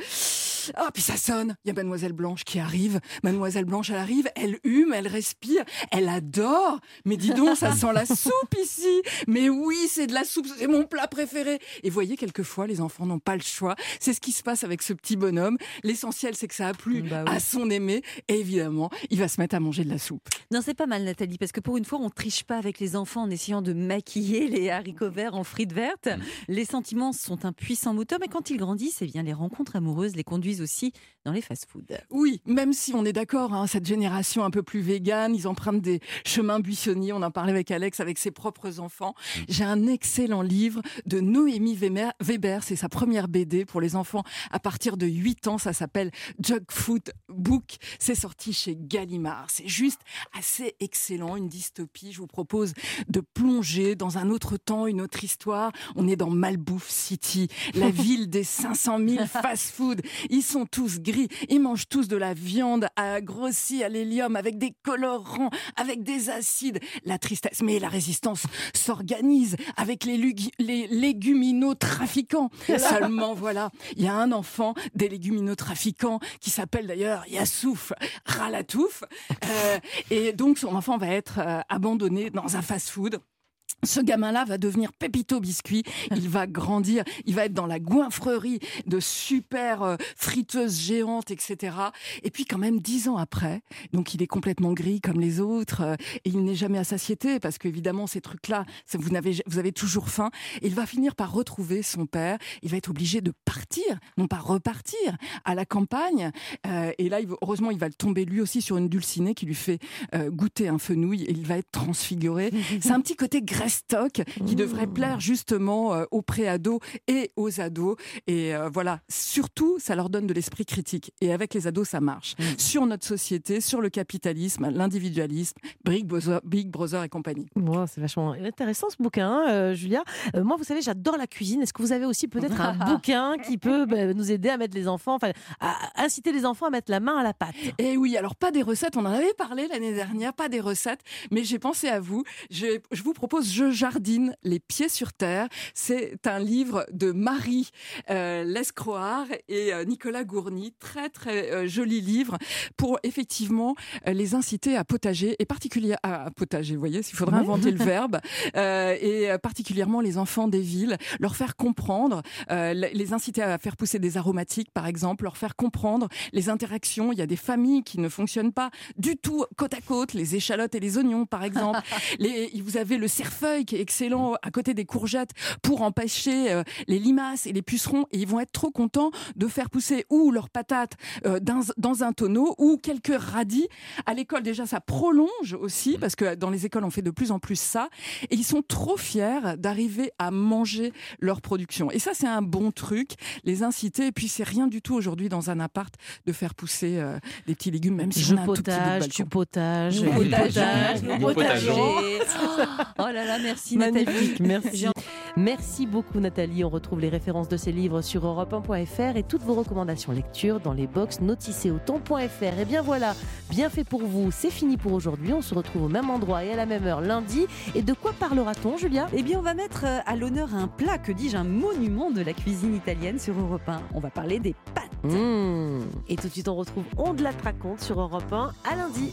Ah, puis ça sonne. Il y a Mademoiselle Blanche qui arrive. Mademoiselle Blanche, elle arrive, elle hume, elle respire, elle adore. Mais dis donc, ça sent la soupe ici. Mais oui, c'est de la soupe, c'est mon plat préféré. Et voyez, quelquefois, les enfants n'ont pas le choix. C'est ce qui se passe avec ce petit bonhomme. L'essentiel, c'est que ça a plu
Bah oui.
à son aimé. Et évidemment, il va se mettre à manger de la soupe.
Non, c'est pas mal, Nathalie, parce que pour une fois, on triche pas avec les enfants en essayant de maquiller les haricots verts en frites vertes. Les sentiments sont un puissant moteur, mais quand ils grandissent, eh bien, les rencontres amoureuses les conduisent aussi dans les fast-foods.
Oui, même si on est d'accord, hein, cette génération un peu plus végane, ils empruntent des chemins buissonniers. On en parlait avec Alex, avec ses propres enfants. J'ai un excellent livre de Noémie Weber, Weber, c'est sa première BD pour les enfants à partir de 8 ans. Ça s'appelle Jug Food Book. C'est sorti chez Gallimard. C'est juste assez excellent, une dystopie. Je vous propose de plonger dans un autre temps, une autre histoire. On est dans Malbouffe City, la ville des 500 000 fast-food. Ils sont tous gris, ils mangent tous de la viande à grossi à l'hélium avec des colorants, avec des acides. La tristesse, mais la résistance s'organise avec les, les léguminaux-trafiquants. Seulement, voilà, il y a un enfant des léguminaux-trafiquants qui s'appelle d'ailleurs Yassouf Ralatouf. Euh, et donc, son enfant va être euh, abandonné dans un fast-food. Ce gamin-là va devenir Pépito Biscuit. Il va grandir. Il va être dans la goinfrerie de super euh, friteuses géantes, etc. Et puis, quand même, dix ans après, donc il est complètement gris comme les autres euh, et il n'est jamais à satiété parce qu'évidemment, ces trucs-là, vous, n'avez, vous avez toujours faim. Et il va finir par retrouver son père. Il va être obligé de partir, non pas repartir, à la campagne. Euh, et là, heureusement, il va tomber lui aussi sur une dulcinée qui lui fait euh, goûter un fenouil et il va être transfiguré. C'est un petit côté Grestock qui devrait plaire justement euh, aux préados et aux ados. Et euh, voilà, surtout, ça leur donne de l'esprit critique. Et avec les ados, ça marche. Sur notre société, sur le capitalisme, l'individualisme, Big Brother, Big Brother et compagnie.
Bon, c'est vachement intéressant ce bouquin, hein, euh, Julia. Moi, vous savez, j'adore la cuisine. Est-ce que vous avez aussi peut-être un bouquin qui peut bah, nous aider à mettre les enfants, enfin, à inciter les enfants à mettre la main à la pâte?
Et oui, alors pas des recettes, on en avait parlé l'année dernière, pas des recettes, mais j'ai pensé à vous. Je, je vous propose Je jardine les pieds sur terre. C'est un livre de Marie euh, Lescroard et euh, Nicolas Gourny. Très, très euh, joli livre pour effectivement euh, les inciter à potager et particulièrement à potager, vous voyez, s'il faudrait inventer le verbe, et particulièrement les enfants des villes, leur faire comprendre, les inciter à faire pousser des aromatiques, par exemple, leur faire comprendre les interactions. Il y a des familles qui ne fonctionnent pas du tout côte à côte, les échalotes et les oignons, par exemple. les, vous avez le qui est excellent à côté des courgettes pour empêcher euh, les limaces et les pucerons. Et ils vont être trop contents de faire pousser ou leurs patates euh, dans, dans un tonneau ou quelques radis. À l'école, déjà, ça prolonge aussi parce que dans les écoles, on fait de plus en plus ça. Et ils sont trop fiers d'arriver à manger leur production. Et ça, c'est un bon truc, les inciter. Et puis, c'est rien du tout aujourd'hui dans un appart de faire pousser euh, des petits légumes, même si
Je
on a un tout petit bout de
potage, tu
balcon.
potages,
Nous
il
potageons,
potage,
nous
nous potageons.
Oh là là, merci Nathalie.
Magnifique, merci. Merci beaucoup Nathalie. On retrouve les références de ces livres sur europe1.fr et toutes vos recommandations lecture dans les box noticéauton.fr. Et bien voilà, bien fait pour vous, c'est fini pour aujourd'hui. On se retrouve au même endroit et à la même heure lundi. Et de quoi parlera-t-on, Julia
Eh bien, on va mettre euh, à l'honneur un plat, que dis-je, un monument de la cuisine italienne sur Europe 1. On va parler des pâtes.
Mmh. Et tout de suite, on retrouve On de la raconte sur Europe 1 à lundi.